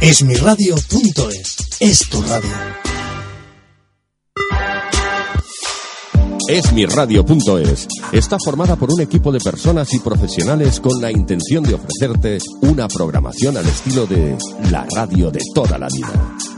Esmiradio.es es tu radio. Esmiradio.es está formada por un equipo de personas y profesionales con la intención de ofrecerte una programación al estilo de la radio de toda la vida.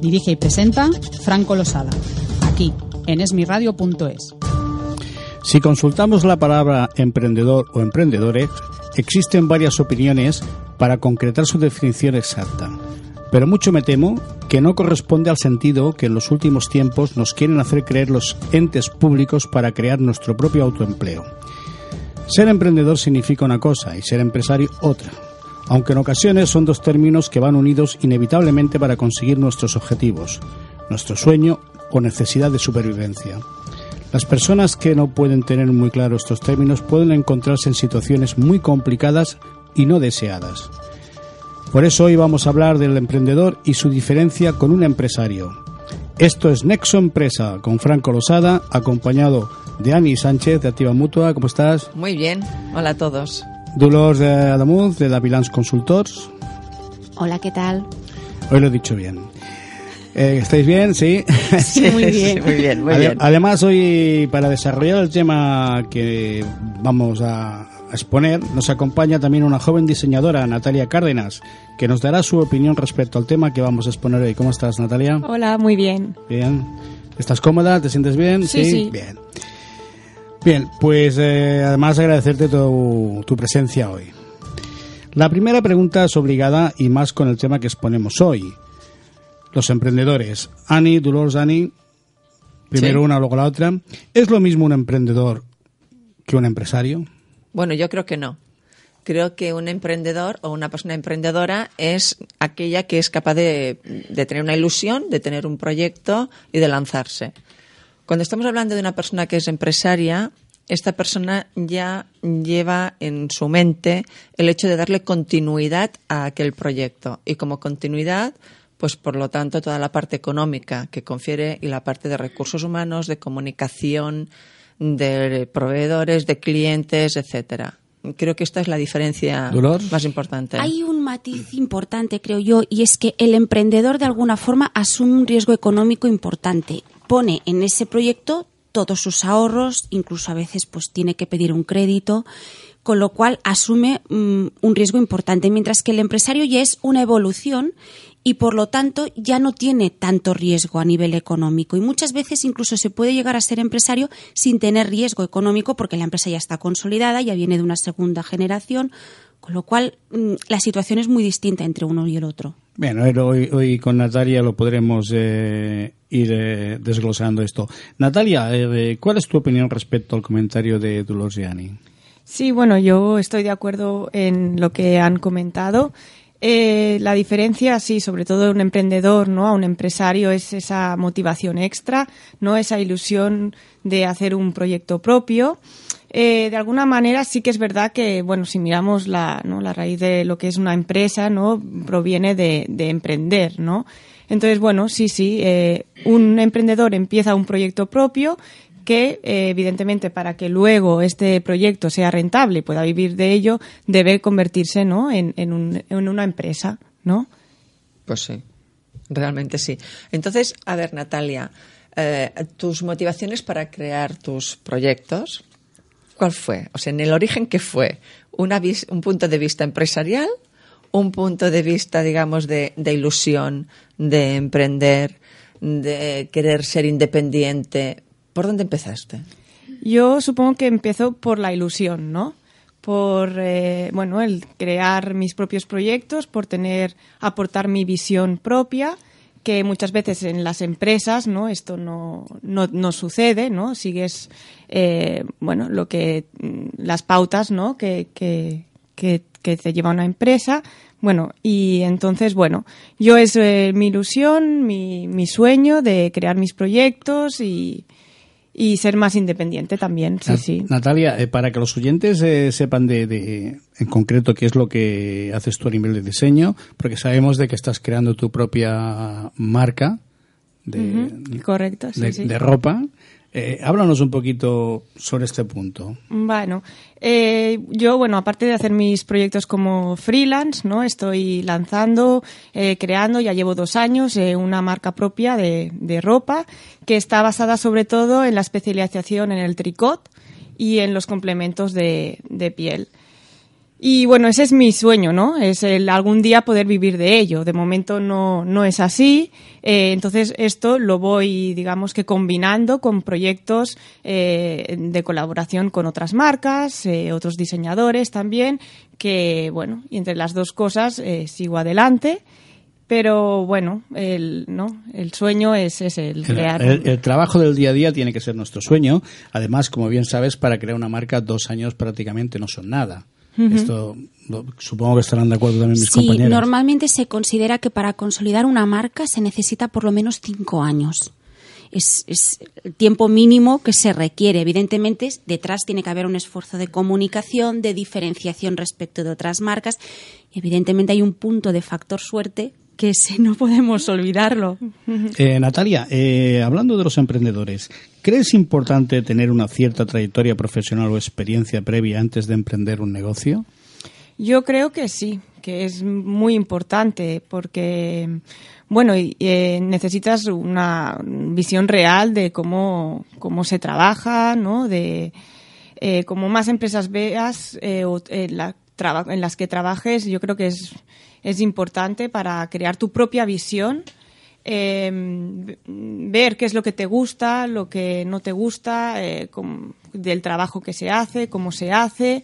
Dirige y presenta Franco Losada, aquí, en esmiradio.es. Si consultamos la palabra emprendedor o emprendedores, existen varias opiniones para concretar su definición exacta. Pero mucho me temo que no corresponde al sentido que en los últimos tiempos nos quieren hacer creer los entes públicos para crear nuestro propio autoempleo. Ser emprendedor significa una cosa y ser empresario otra, aunque en ocasiones son dos términos que van unidos inevitablemente para conseguir nuestros objetivos, nuestro sueño o necesidad de supervivencia. Las personas que no pueden tener muy claro estos términos pueden encontrarse en situaciones muy complicadas y no deseadas. Por eso hoy vamos a hablar del emprendedor y su diferencia con un empresario. Esto es Nexo Empresa con Franco Losada, acompañado de Ani Sánchez de Activa Mutua. ¿Cómo estás? Muy bien. Hola a todos. Dolors de Adamuz de Davilans Consultors. Hola, ¿qué tal? Hoy lo he dicho bien. Eh, ¿Estáis bien? Sí. Sí, muy bien. Sí, muy bien, muy Ade- bien. Además, hoy, para desarrollar el tema que vamos a, a exponer, nos acompaña también una joven diseñadora, Natalia Cárdenas, que nos dará su opinión respecto al tema que vamos a exponer hoy. ¿Cómo estás, Natalia? Hola, muy bien. Bien. ¿Estás cómoda? ¿Te sientes bien? Sí, sí. Bien. Bien, pues eh, además agradecerte tu, tu presencia hoy. La primera pregunta es obligada y más con el tema que exponemos hoy. Los emprendedores. Ani, Dolores, Ani. Primero Sí. una, luego la otra. ¿Es lo mismo un emprendedor que un empresario? Bueno, yo creo que no. Creo que un emprendedor o una persona emprendedora es aquella que es capaz de, de tener una ilusión, de tener un proyecto y de lanzarse. Cuando estamos hablando de una persona que es empresaria, esta persona ya lleva en su mente el hecho de darle continuidad a aquel proyecto. Y como continuidad, pues por lo tanto toda la parte económica que confiere y la parte de recursos humanos, de comunicación, de proveedores, de clientes, etcétera. Creo que esta es la diferencia Dolor. más importante. Hay un matiz importante, creo yo, y es que el emprendedor de alguna forma asume un riesgo económico importante. Pone en ese proyecto todos sus ahorros, incluso a veces pues tiene que pedir un crédito, con lo cual asume mm, un riesgo importante, mientras que el empresario ya es una evolución y por lo tanto ya no tiene tanto riesgo a nivel económico. Y muchas veces incluso se puede llegar a ser empresario sin tener riesgo económico porque la empresa ya está consolidada, ya viene de una segunda generación, con lo cual mm, la situación es muy distinta entre uno y el otro. Bien, hoy, hoy- con Natalia lo podremos eh, ir eh, desglosando esto. Natalia, eh, ¿cuál es tu opinión respecto al comentario de Dolores? Sí, bueno, yo estoy de acuerdo en lo que han comentado. Eh, la diferencia, sí, sobre todo de un emprendedor, ¿no? A un empresario es esa motivación extra, ¿no? Esa ilusión de hacer un proyecto propio. Eh, de alguna manera sí que es verdad que, bueno, si miramos la, ¿no? la raíz de lo que es una empresa, ¿no? Proviene de, de emprender, ¿no? Entonces, bueno, sí, sí, eh, un emprendedor empieza un proyecto propio que, eh, evidentemente, para que luego este proyecto sea rentable y pueda vivir de ello, debe convertirse, ¿no? En, en, un- en una empresa, ¿no? Pues sí, realmente sí. Entonces, a ver, Natalia, eh, tus motivaciones para crear tus proyectos, ¿cuál fue? O sea, en el origen, ¿qué fue? Una vis- ¿Un punto de vista empresarial? ¿Un punto de vista, digamos, de, de ilusión, de emprender, de querer ser independiente? ¿Por dónde empezaste? Yo supongo que empiezo por la ilusión, ¿no? Por, eh, bueno, el crear mis propios proyectos, por tener, aportar mi visión propia, que muchas veces en las empresas, ¿no? Esto no, no, no sucede, ¿no? Sigues, eh, bueno, lo que, mm, las pautas, ¿no? Que, que, que, que te lleva una empresa. Bueno, y entonces, bueno, yo es eh, mi ilusión, mi, mi sueño de crear mis proyectos y, y ser más independiente también, sí, sí. Natalia, eh, para que los oyentes eh, sepan de, de- en concreto qué es lo que haces tú a nivel de diseño, porque sabemos de que estás creando tu propia marca de, correcto, sí, de, sí. de ropa. Eh, háblanos un poquito sobre este punto. Bueno, eh, yo, bueno, aparte de hacer mis proyectos como freelance, ¿no? Estoy lanzando, eh, creando, ya llevo dos años, eh, una marca propia de, de ropa que está basada sobre todo en la especialización en el tricot y en los complementos de, de piel. Y bueno, ese es mi sueño, ¿no? Es el algún día poder vivir de ello. De momento no, no es así. Eh, entonces esto lo voy, digamos que combinando con proyectos eh, de colaboración con otras marcas, eh, otros diseñadores también, que bueno, y entre las dos cosas eh, sigo adelante. Pero bueno, el, ¿no? el sueño es, es el El, crear. el- el trabajo del día a día tiene que ser nuestro sueño. Además, como bien sabes, para crear una marca dos años prácticamente no son nada. Esto lo- supongo que estarán de acuerdo también mis Sí, compañeros. normalmente se considera que para consolidar una marca se necesita por lo menos cinco años. Es, es el tiempo mínimo que se requiere. Evidentemente, detrás tiene que haber un esfuerzo de comunicación, de diferenciación respecto de otras marcas. Y evidentemente hay un punto de factor suerte que ese no podemos olvidarlo. Eh, Natalia, eh, hablando de los emprendedores, ¿crees importante tener una cierta trayectoria profesional o experiencia previa antes de emprender un negocio? Yo creo que sí, que es muy importante porque, bueno, eh, necesitas una visión real de cómo, cómo se trabaja, ¿no? De eh, como más empresas veas eh, o, eh, la traba- en las que trabajes, yo creo que es, es importante para crear tu propia visión. v- ver qué es lo que te gusta, lo que no te gusta, eh, del trabajo que se hace, cómo se hace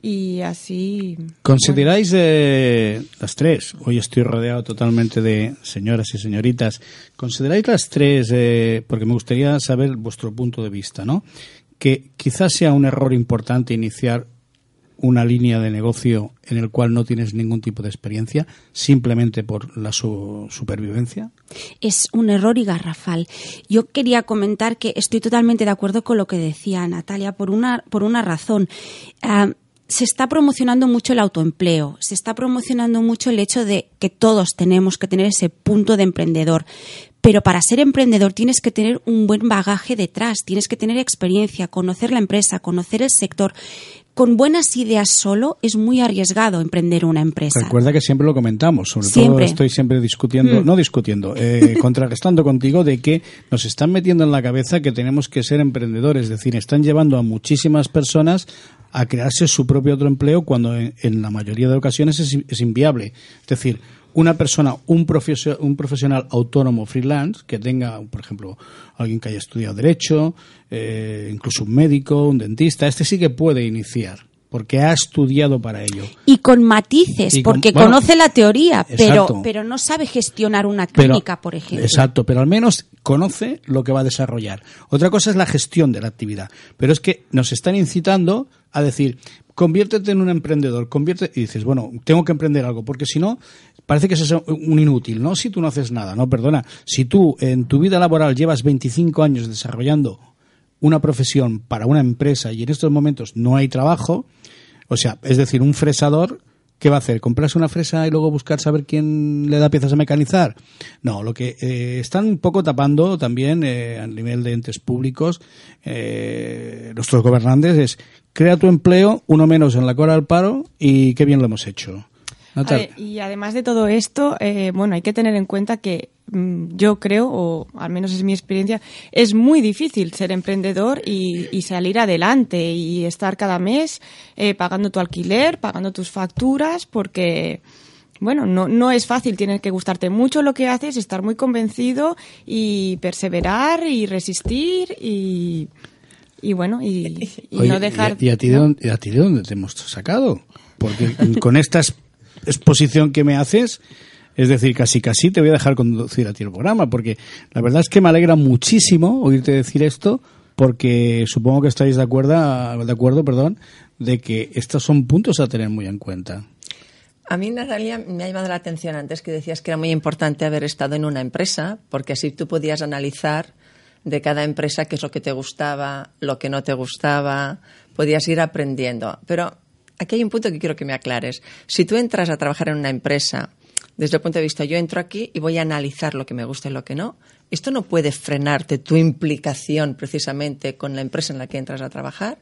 y así. ¿Consideráis eh, las tres? Hoy estoy rodeado totalmente de señoras y señoritas. ¿Consideráis las tres, eh, porque me gustaría saber vuestro punto de vista, ¿no? Que quizás sea un error importante iniciar una línea de negocio en el cual no tienes ningún tipo de experiencia, simplemente por la su- supervivencia. es un error y garrafal. Yo quería comentar que estoy totalmente de acuerdo con lo que decía Natalia por una, por una razón. Ah, se está promocionando mucho el autoempleo, se está promocionando mucho el hecho de que todos tenemos que tener ese punto de emprendedor. Pero para ser emprendedor tienes que tener un buen bagaje detrás, tienes que tener experiencia, conocer la empresa, conocer el sector. Con buenas ideas solo es muy arriesgado emprender una empresa. Recuerda que siempre lo comentamos, sobre Siempre. todo estoy siempre discutiendo, Mm. no discutiendo, eh, contrarrestando contigo de que nos están metiendo en la cabeza que tenemos que ser emprendedores, es decir, están llevando a muchísimas personas a crearse su propio otro empleo cuando en, en la mayoría de ocasiones es, es inviable. Es decir, una persona, un, profesio- un profesional autónomo freelance que tenga, por ejemplo, alguien que haya estudiado derecho, eh, incluso un médico, un dentista, este sí que puede iniciar porque ha estudiado para ello. Y con matices, Y con- porque bueno, conoce la teoría, pero, exacto. pero no sabe gestionar una Pero- clínica, por ejemplo. Exacto, pero al menos conoce lo que va a desarrollar. Otra cosa es la gestión de la actividad. Pero es que nos están incitando a decir, conviértete en un emprendedor, convierte y dices, bueno, tengo que emprender algo, porque si no, parece que es un inútil, ¿no? Si tú no haces nada, no, perdona. Si tú en tu vida laboral llevas 25 años desarrollando una profesión para una empresa y en estos momentos no hay trabajo, o sea, es decir, un fresador, ¿qué va a hacer? ¿Comprarse una fresa y luego buscar saber quién le da piezas a mecanizar? No, lo que eh, están un poco tapando también eh, a nivel de entes públicos eh, nuestros gobernantes es crea tu empleo, uno menos en la cola del paro y qué bien lo hemos hecho. Y además de todo esto, eh, bueno, hay que tener en cuenta que mm, yo creo, o al menos es mi experiencia, es muy difícil ser emprendedor y, y salir adelante y estar cada mes eh, pagando tu alquiler, pagando tus facturas, porque, bueno, no, no es fácil, tiene que gustarte mucho lo que haces, estar muy convencido y perseverar y resistir y, y bueno, y, y Oye, no dejar... ¿y, a ti de ¿no? dónde, y a ti de dónde te hemos sacado? Porque con esta es- exposición que me haces, es decir, casi casi te voy a dejar conducir a ti el programa, porque la verdad es que me alegra muchísimo oírte decir esto, porque supongo que estáis de acuerdo, de acuerdo, perdón, de que estos son puntos a tener muy en cuenta. A mí, Natalia, me ha llamado la atención antes que decías que era muy importante haber estado en una empresa, porque así tú podías analizar de cada empresa qué es lo que te gustaba, lo que no te gustaba, podías ir aprendiendo. Pero aquí hay un punto que quiero que me aclares. Si tú entras a trabajar en una empresa, desde el punto de vista, yo entro aquí y voy a analizar lo que me gusta y lo que no, esto no puede frenarte tu implicación precisamente con la empresa en la que entras a trabajar.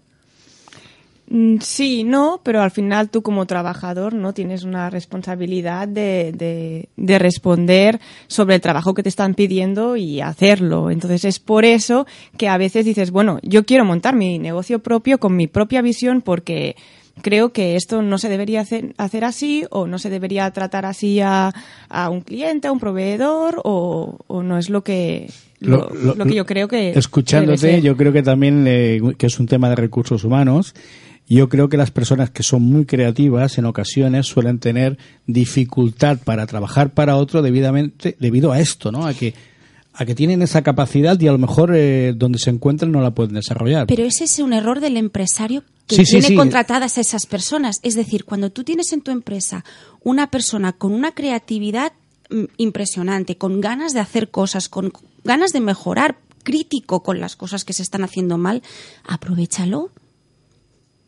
Mm, sí, no, pero al final tú como trabajador no tienes una responsabilidad de, de, responder sobre el trabajo que te están pidiendo y hacerlo. Entonces es por eso que a veces dices, bueno, yo quiero montar mi negocio propio con mi propia visión porque creo que esto no se debería hacer, hacer así o no se debería tratar así a, a un cliente, a un proveedor o, o no es lo que lo, que yo creo que escuchándote yo creo que también eh, que es un tema de recursos humanos yo creo que las personas que son muy creativas en ocasiones suelen tener dificultad para trabajar para otro debidamente debido a esto, ¿no? A que a que tienen esa capacidad y a lo mejor eh, donde se encuentran no la pueden desarrollar. Pero ese es un error del empresario que tiene contratadas a esas personas. Es decir, cuando tú tienes en tu empresa una persona con una creatividad mm, impresionante, con ganas de hacer cosas, con ganas de mejorar, crítico con las cosas que se están haciendo mal, aprovechalo.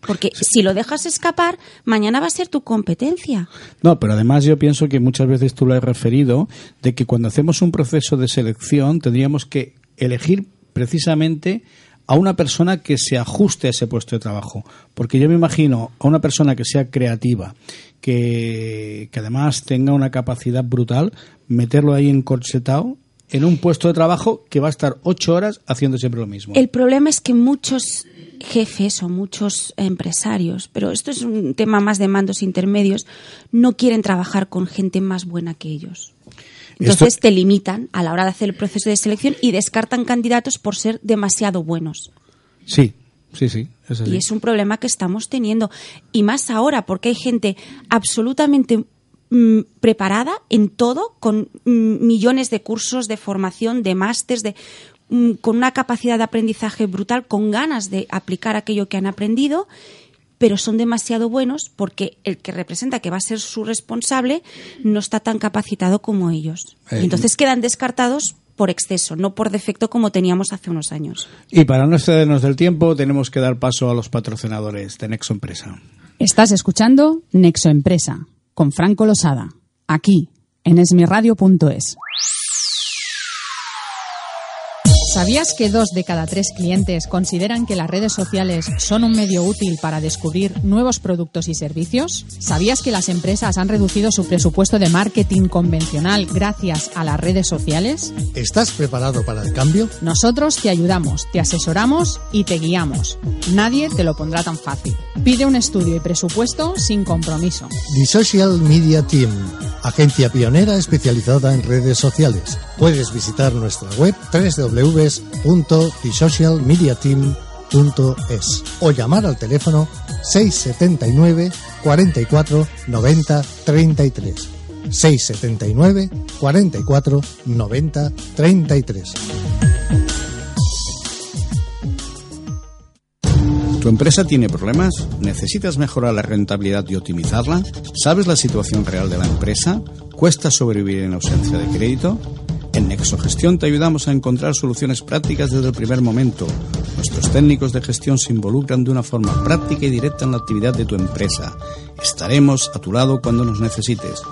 Porque si lo dejas escapar, mañana va a ser tu competencia. No, pero además yo pienso que muchas veces tú lo has referido, de que cuando hacemos un proceso de selección tendríamos que elegir precisamente a una persona que se ajuste a ese puesto de trabajo. Porque yo me imagino a una persona que sea creativa, que, que además tenga una capacidad brutal, meterlo ahí encorsetado en un puesto de trabajo que va a estar ocho horas haciendo siempre lo mismo. El problema es que muchos jefes o muchos empresarios, pero esto es un tema más de mandos intermedios, no quieren trabajar con gente más buena que ellos. Entonces te limitan a la hora de hacer el proceso de selección y descartan candidatos por ser demasiado buenos. Sí, sí, sí. Y es un problema que estamos teniendo. Y más ahora, porque hay gente absolutamente mm, preparada en todo, con mm, millones de cursos de formación, de másters, de Mm, con una capacidad de aprendizaje brutal, con ganas de aplicar aquello que han aprendido, pero son demasiado buenos porque el que representa que va a ser su responsable no está tan capacitado como ellos. Eh, entonces quedan descartados por exceso, no por defecto como teníamos hace unos años. Y para no excedernos del tiempo, tenemos que dar paso a los patrocinadores de Nexo Empresa. Estás escuchando Nexo Empresa con Franco Losada, aquí en esmiradio.es. ¿Sabías que dos de cada tres clientes consideran que las redes sociales son un medio útil para descubrir nuevos productos y servicios? ¿Sabías que las empresas han reducido su presupuesto de marketing convencional gracias a las redes sociales? ¿Estás preparado para el cambio? Nosotros te ayudamos, te asesoramos y te guiamos. Nadie te lo pondrá tan fácil. Pide un estudio y presupuesto sin compromiso. The Social Media Team, agencia pionera especializada en redes sociales. Puedes visitar nuestra web www.thesocialmediateam.es o llamar al teléfono 679 44 90 33. 679 44 90 33. ¿Tu empresa tiene problemas? ¿Necesitas mejorar la rentabilidad y optimizarla? ¿Sabes la situación real de la empresa? ¿Cuesta sobrevivir en ausencia de crédito? En Nexogestión te ayudamos a encontrar soluciones prácticas desde el primer momento. Nuestros técnicos de gestión se involucran de una forma práctica y directa en la actividad de tu empresa. Estaremos a tu lado cuando nos necesites.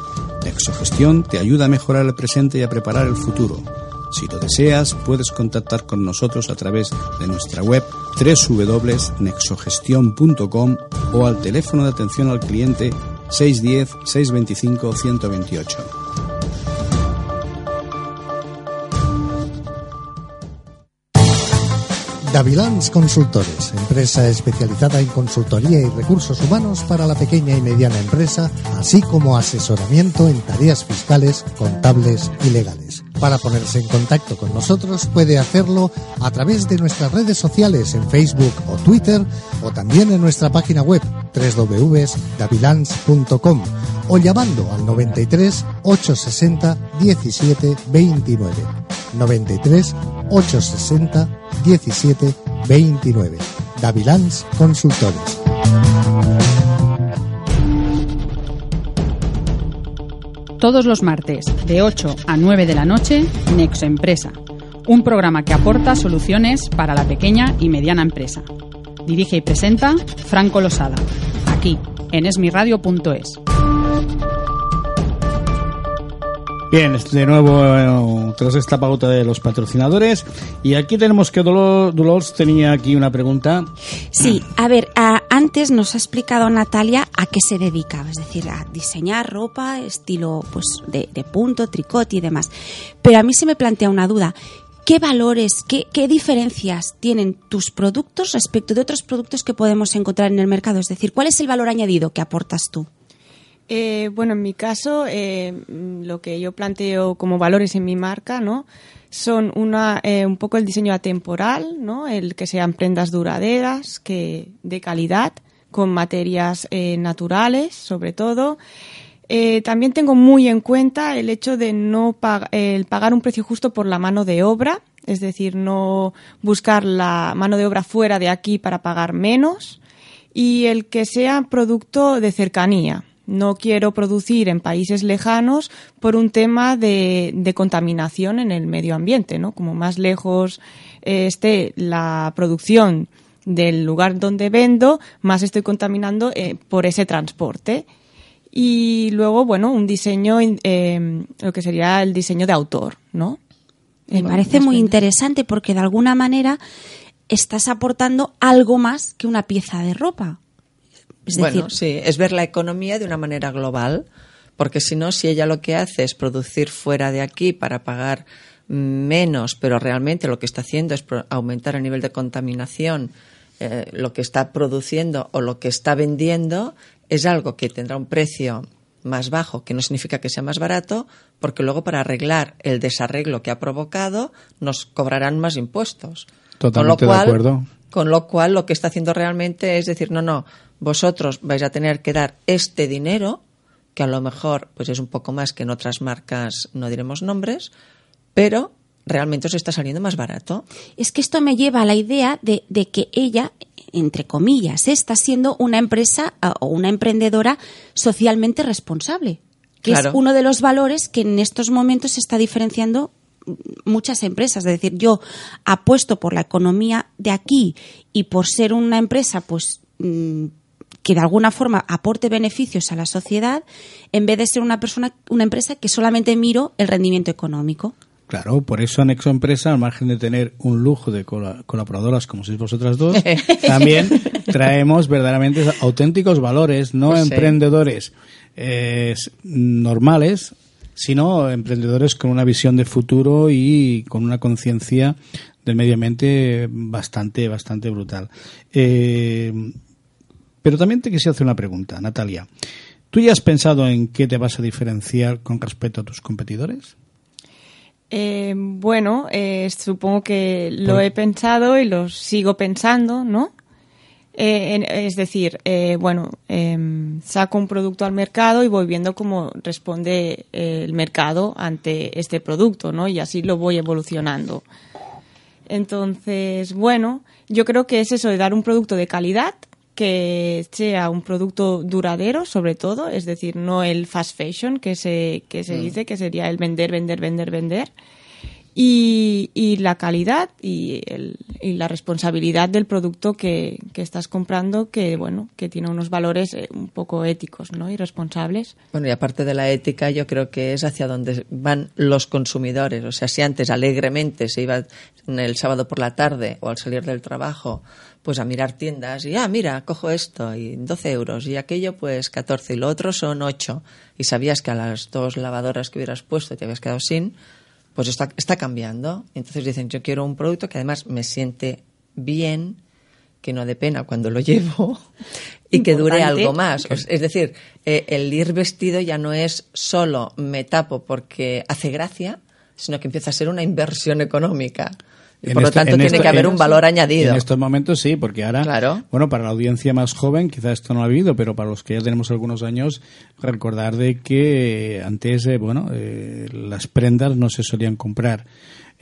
Nexogestión te ayuda a mejorar el presente y a preparar el futuro. Si lo deseas, puedes contactar con nosotros a través de nuestra web www.nexogestion.com o al teléfono de atención al cliente 610 625 128. Davilans Consultores, empresa especializada en consultoría y recursos humanos para la pequeña y mediana empresa, así como asesoramiento en tareas fiscales, contables y legales. Para ponerse en contacto con nosotros puede hacerlo a través de nuestras redes sociales en Facebook o Twitter o también en nuestra página web www.davilans.com o llamando al 93 860 17 29. 93 860 17 29. Davilans Consultores. Todos los martes, de 8 a 9 de la noche, Nexo Empresa. Un programa que aporta soluciones para la pequeña y mediana empresa. Dirige y presenta Franco Losada. Aquí, en esmiradio.es. Bien, de nuevo eh, tras esta pauta de los patrocinadores y aquí tenemos que Dolor, Dolores tenía aquí una pregunta. Sí, a ver, a- antes nos ha explicado Natalia a qué se dedicaba, es decir, a diseñar ropa estilo pues de, punto, tricot y demás. Pero a mí se me plantea una duda. ¿Qué valores, qué, qué diferencias tienen tus productos respecto de otros productos que podemos encontrar en el mercado? Es decir, ¿cuál es el valor añadido que aportas tú? Eh, bueno, en mi caso, eh, lo que yo planteo como valores en mi marca, ¿no? Son una, eh, un poco el diseño atemporal, ¿no? El que sean prendas duraderas, que de calidad, con materias eh, naturales, sobre todo. Eh, también tengo muy en cuenta el hecho de no el pagar un precio justo por la mano de obra, es decir, no buscar la mano de obra fuera de aquí para pagar menos y el que sea producto de cercanía. No quiero producir en países lejanos por un tema de, de contaminación en el medio ambiente, ¿no? Como más lejos eh, esté la producción del lugar donde vendo, más estoy contaminando eh, por ese transporte. Y luego, bueno, un diseño, eh, lo que sería el diseño de autor, ¿no? Me parece muy interesante porque de alguna manera estás aportando algo más que una pieza de ropa. Es decir, bueno, sí, es ver la economía de una manera global, porque si no, si ella lo que hace es producir fuera de aquí para pagar menos, pero realmente lo que está haciendo es aumentar el nivel de contaminación, eh, lo que está produciendo o lo que está vendiendo es algo que tendrá un precio más bajo, que no significa que sea más barato, porque luego para arreglar el desarreglo que ha provocado nos cobrarán más impuestos. Totalmente de acuerdo. Con lo cual, lo que está haciendo realmente es decir, no, no, vosotros vais a tener que dar este dinero, que a lo mejor pues es un poco más que en otras marcas, no diremos nombres, pero realmente os está saliendo más barato. es que esto me lleva a la idea de, de que ella, entre comillas, está siendo una empresa o una emprendedora socialmente responsable, que Claro. es uno de los valores que en estos momentos se está diferenciando muchas empresas. Es decir, yo apuesto por la economía de aquí y por ser una empresa, pues mm, que de alguna forma aporte beneficios a la sociedad, en vez de ser una persona, una empresa que solamente miro el rendimiento económico. Claro, por eso Nexo Empresa, al margen de tener un lujo de cola- colaboradoras como sois vosotras dos, también traemos verdaderamente auténticos valores, no Pues sí. emprendedores eh, normales, sino emprendedores con una visión de futuro y con una conciencia del medio ambiente bastante, bastante brutal. Eh, pero también te quisiera hacer una pregunta, Natalia. ¿Tú ya has pensado en qué te vas a diferenciar con respecto a tus competidores? Eh, bueno, eh, supongo que lo he pensado y lo sigo pensando, ¿no? Eh, en- es decir, eh, bueno, em, saco un producto al mercado y voy viendo cómo responde eh, el mercado ante este producto, ¿no? Y así lo voy evolucionando. Entonces, bueno, yo creo que es eso de dar un producto de calidad, que sea un producto duradero, sobre todo, es decir, no el fast fashion que se, que se dice, que sería el vender, vender, vender, vender. Y, y la calidad y, el- y la responsabilidad del producto que, que estás comprando, que bueno, que tiene unos valores eh, un poco éticos, ¿no? Y responsables. Bueno, y aparte de la ética, yo creo que es hacia donde van los consumidores. O sea, si antes alegremente se iba el sábado por la tarde o al salir del trabajo, pues a mirar tiendas y, ah, mira, cojo esto y 12 euros y aquello pues 14 y lo otro son 8 y sabías que a las dos lavadoras que hubieras puesto te habías quedado sin, pues está, está cambiando. Entonces dicen, yo quiero un producto que además me siente bien, que no de pena cuando lo llevo y que dure algo más. Es decir, eh, el ir vestido ya no es solo me tapo porque hace gracia, sino que empieza a ser una inversión económica. Y por este- lo tanto en tiene esto- que haber un valor añadido. En estos momentos sí, porque ahora, Claro. bueno, para la audiencia más joven quizás esto no lo ha vivido, pero para los que ya tenemos algunos años, recordar de que antes, eh, bueno, eh, las prendas no se solían comprar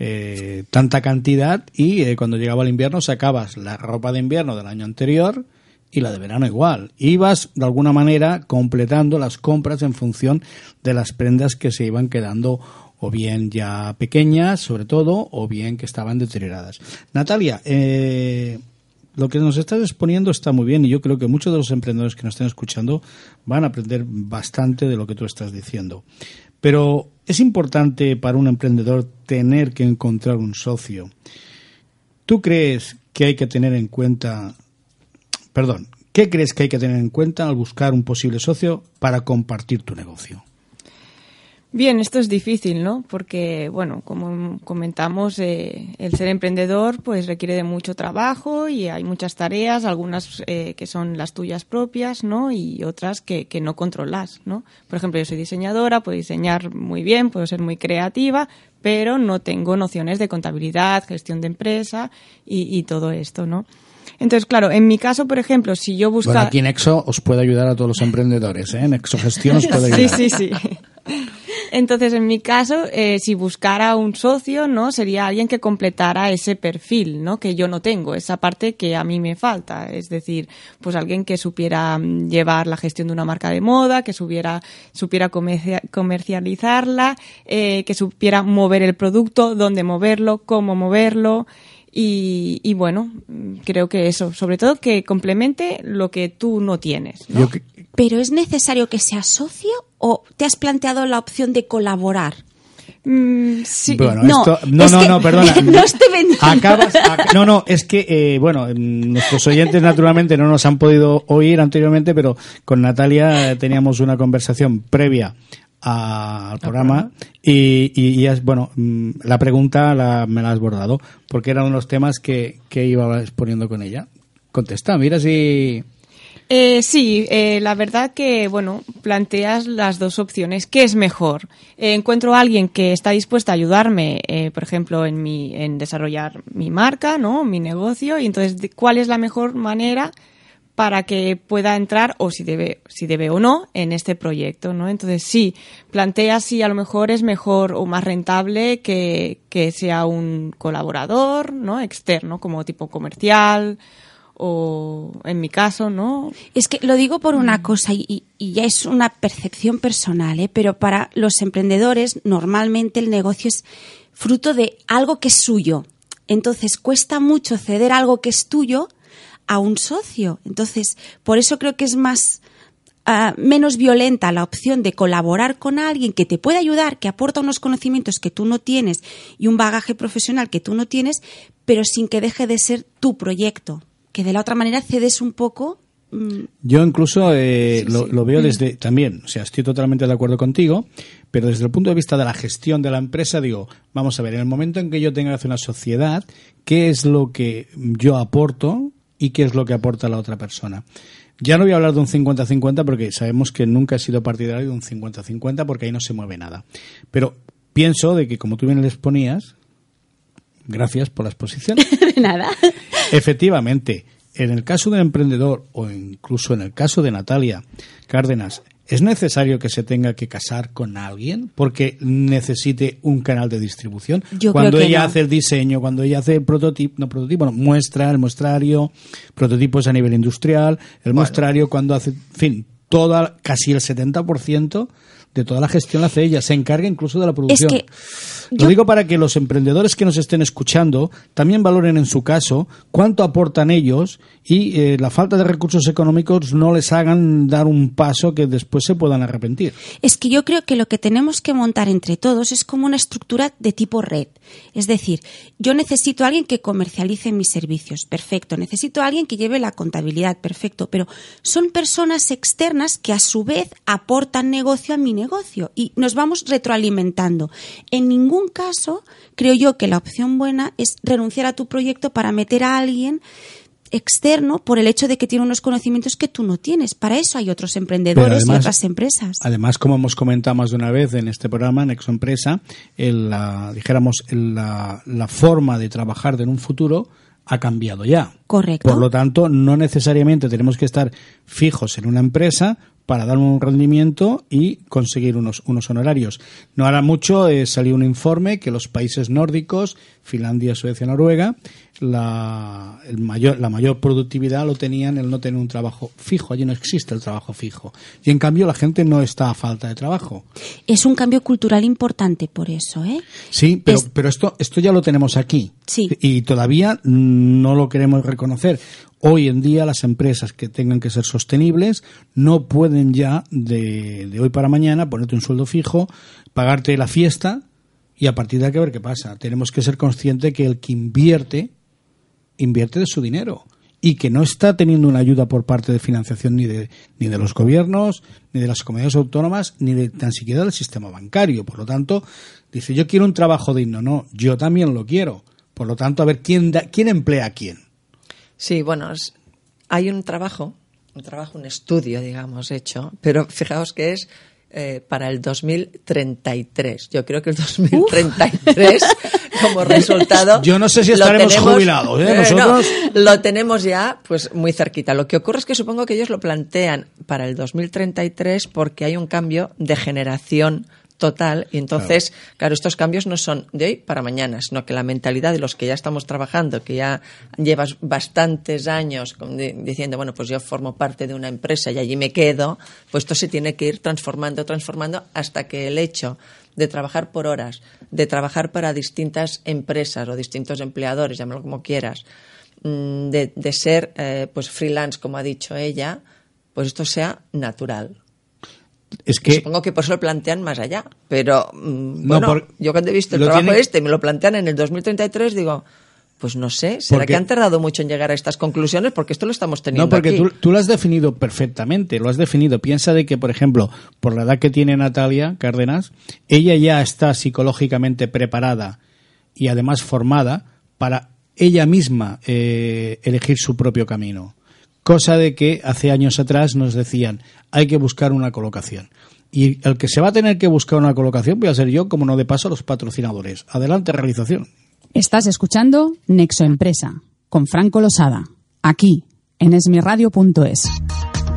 eh, tanta cantidad y eh, cuando llegaba el invierno sacabas la ropa de invierno del año anterior y la de verano igual. Ibas de alguna manera completando las compras en función de las prendas que se iban quedando o bien ya pequeñas, sobre todo, o bien que estaban deterioradas. Natalia, eh, lo que nos estás exponiendo está muy bien y yo creo que muchos de los emprendedores que nos estén escuchando van a aprender bastante de lo que tú estás diciendo. Pero es importante para un emprendedor tener que encontrar un socio. ¿Tú crees que hay que tener en cuenta, perdón, qué crees que hay que tener en cuenta al buscar un posible socio para compartir tu negocio? Bien, esto es difícil, ¿no? Porque, bueno, como comentamos, eh, el ser emprendedor pues requiere de mucho trabajo y hay muchas tareas, algunas eh, que son las tuyas propias, ¿no? Y otras que, que no controlas, ¿no? Por ejemplo, yo soy diseñadora, puedo diseñar muy bien, puedo ser muy creativa, pero no tengo nociones de contabilidad, gestión de empresa y, y todo esto, ¿no? Entonces, claro, en mi caso, por ejemplo, si yo buscara... Bueno, aquí Nexo os puede ayudar a todos los emprendedores, ¿eh? Nexo Gestión os puede ayudar. Sí, sí, sí. Entonces, en mi caso, eh, si buscara un socio, ¿no? Sería alguien que completara ese perfil, ¿no? Que yo no tengo, esa parte que a mí me falta. Es decir, pues alguien que supiera mm, llevar la gestión de una marca de moda, que supiera, supiera comercializarla, eh, que supiera mover el producto, dónde moverlo, cómo moverlo. Y, y, bueno, creo que eso, sobre todo que complemente lo que tú no tienes. ¿no? ¿Pero es necesario que sea socio o te has planteado la opción de colaborar? Mm, sí. Bueno, No, esto, no, es no, que- no, perdona. no estoy vendiendo. Acabas, ac- no, no, es que, eh, bueno, mm, nuestros oyentes naturalmente no nos han podido oír anteriormente, pero con Natalia teníamos una conversación previa a- al programa y, y, y es, bueno, mm, la pregunta la, me la has bordado porque era uno de los temas que, que iba exponiendo con ella. Contesta, mira si... Eh, sí, eh, la verdad que, bueno, planteas las dos opciones. ¿Qué es mejor? Eh, encuentro a alguien que está dispuesta a ayudarme, eh, por ejemplo, en, mi, en desarrollar mi marca, ¿no? Mi negocio. Y entonces, ¿cuál es la mejor manera para que pueda entrar, o si debe, si debe o no, en este proyecto, ¿no? Entonces, sí, planteas si a lo mejor es mejor o más rentable que, que sea un colaborador, ¿no? Externo, como tipo comercial, o en mi caso, ¿no? Es que lo digo por una cosa y, ya es una percepción personal, ¿eh? pero para los emprendedores normalmente el negocio es fruto de algo que es suyo. Entonces cuesta mucho ceder algo que es tuyo a un socio. Entonces, por eso creo que es más ah, menos violenta la opción de colaborar con alguien que te puede ayudar, que aporta unos conocimientos que tú no tienes y un bagaje profesional que tú no tienes, pero sin que deje de ser tu proyecto. Que de la otra manera cedes un poco mm, Yo incluso eh, lo, lo veo desde también, o sea, estoy totalmente de acuerdo contigo, pero desde el punto de vista de la gestión de la empresa, digo, vamos a ver, en el momento en que yo tenga que hacer una sociedad, ¿qué es lo que yo aporto y qué es lo que aporta la otra persona? Ya no voy a hablar de un 50-50 porque sabemos que nunca he sido partidario de un 50-50 porque ahí no se mueve nada. Pero pienso de que, como tú bien les ponías, gracias por la exposición, de nada. Efectivamente, en el caso del emprendedor o incluso en el caso de Natalia Cárdenas, ¿es necesario que se tenga que casar con alguien porque necesite un canal de distribución? Yo cuando creo que ella no. hace el diseño, cuando ella hace el prototipo, no prototipo, no, muestra, el muestrario, prototipos a nivel industrial, el muestrario cuando hace, en fin, toda, casi el 70% de toda la gestión la hace ella, se encarga incluso de la Es producción. Lo digo para que los emprendedores que nos estén escuchando también valoren en su caso cuánto aportan ellos y eh, la falta de recursos económicos no les hagan dar un paso que después se puedan arrepentir. Es que yo creo que lo que tenemos que montar entre todos es como una estructura de tipo red. Es decir, yo necesito a alguien que comercialice mis servicios, perfecto. Necesito a alguien que lleve la contabilidad, perfecto. Pero son personas externas que a su vez aportan negocio a mi negocio y nos vamos retroalimentando. En ningún caso creo yo que la opción buena es renunciar a tu proyecto para meter a alguien externo por el hecho de que tiene unos conocimientos que tú no tienes. Para eso hay otros emprendedores además- y otras empresas. Además, como hemos comentado más de una vez en este programa, en Exoempresa, el, la, dijéramos, el- la, la forma de trabajar en un futuro ha cambiado ya. Correcto. Por lo tanto, no necesariamente tenemos que estar fijos en una empresa para dar un rendimiento y conseguir unos, unos honorarios. No hará mucho eh, salió un informe que los países nórdicos, Finlandia, Suecia, Noruega, la, el mayor, la mayor productividad lo tenían el no tener un trabajo fijo. Allí no existe el trabajo fijo. Y en cambio la gente no está a falta de trabajo. Es un cambio cultural importante por eso, ¿eh? Sí, pero, pero esto, esto ya lo tenemos aquí. Sí. Y todavía no lo queremos reconocer. Hoy en día las empresas que tengan que ser sostenibles no pueden ya de, de hoy para mañana ponerte un sueldo fijo, pagarte la fiesta y a partir de aquí a ver qué pasa. Tenemos que ser conscientes que el que invierte, invierte de su dinero y que no está teniendo una ayuda por parte de financiación ni de, ni de los gobiernos, ni de las comunidades autónomas, ni de tan siquiera del sistema bancario. Por lo tanto, dice, yo quiero un trabajo digno. No, yo también lo quiero. Por lo tanto, a ver quién, da, quién emplea a quién. Sí, bueno, hay un trabajo, un trabajo, un estudio, digamos, hecho, pero fijaos que es eh, para el 2033. Yo creo que el 2033, como resultado. Yo no sé si estaremos jubilados, ¿eh? no, Nosotros- lo tenemos ya, pues, muy cerquita. Lo que ocurre es que supongo que ellos lo plantean para el 2033 porque hay un cambio de generación total y entonces, claro. estos cambios no son de hoy para mañana, sino que la mentalidad de los que ya estamos trabajando, que ya llevas bastantes años diciendo, bueno, pues yo formo parte de una empresa y allí me quedo, pues esto se tiene que ir transformando, transformando hasta que el hecho de trabajar por horas, de trabajar para distintas empresas o distintos empleadores, llámalo como quieras, mm, de, de ser eh, pues freelance, como ha dicho ella, pues esto sea natural. Es Y que supongo que por eso lo plantean más allá. Pero mm, No, bueno, por- yo cuando he visto el trabajo tiene- este y me lo plantean en el 2033, digo, pues no sé, ¿será Porque- que han tardado mucho en llegar a estas conclusiones? Porque esto lo estamos teniendo No, porque aquí. tú, tú lo has definido perfectamente, lo has definido. Piensa de que, por ejemplo, por la edad que tiene Natalia Cárdenas, ella ya está psicológicamente preparada y además formada para ella misma eh, elegir su propio camino. Cosa de que hace años atrás nos decían, hay que buscar una colocación. Y el que se va a tener que buscar una colocación voy a ser yo, como no de paso, los patrocinadores. Adelante, realización. Estás escuchando Nexo Empresa con Franco Losada, aquí en esmiradio.es.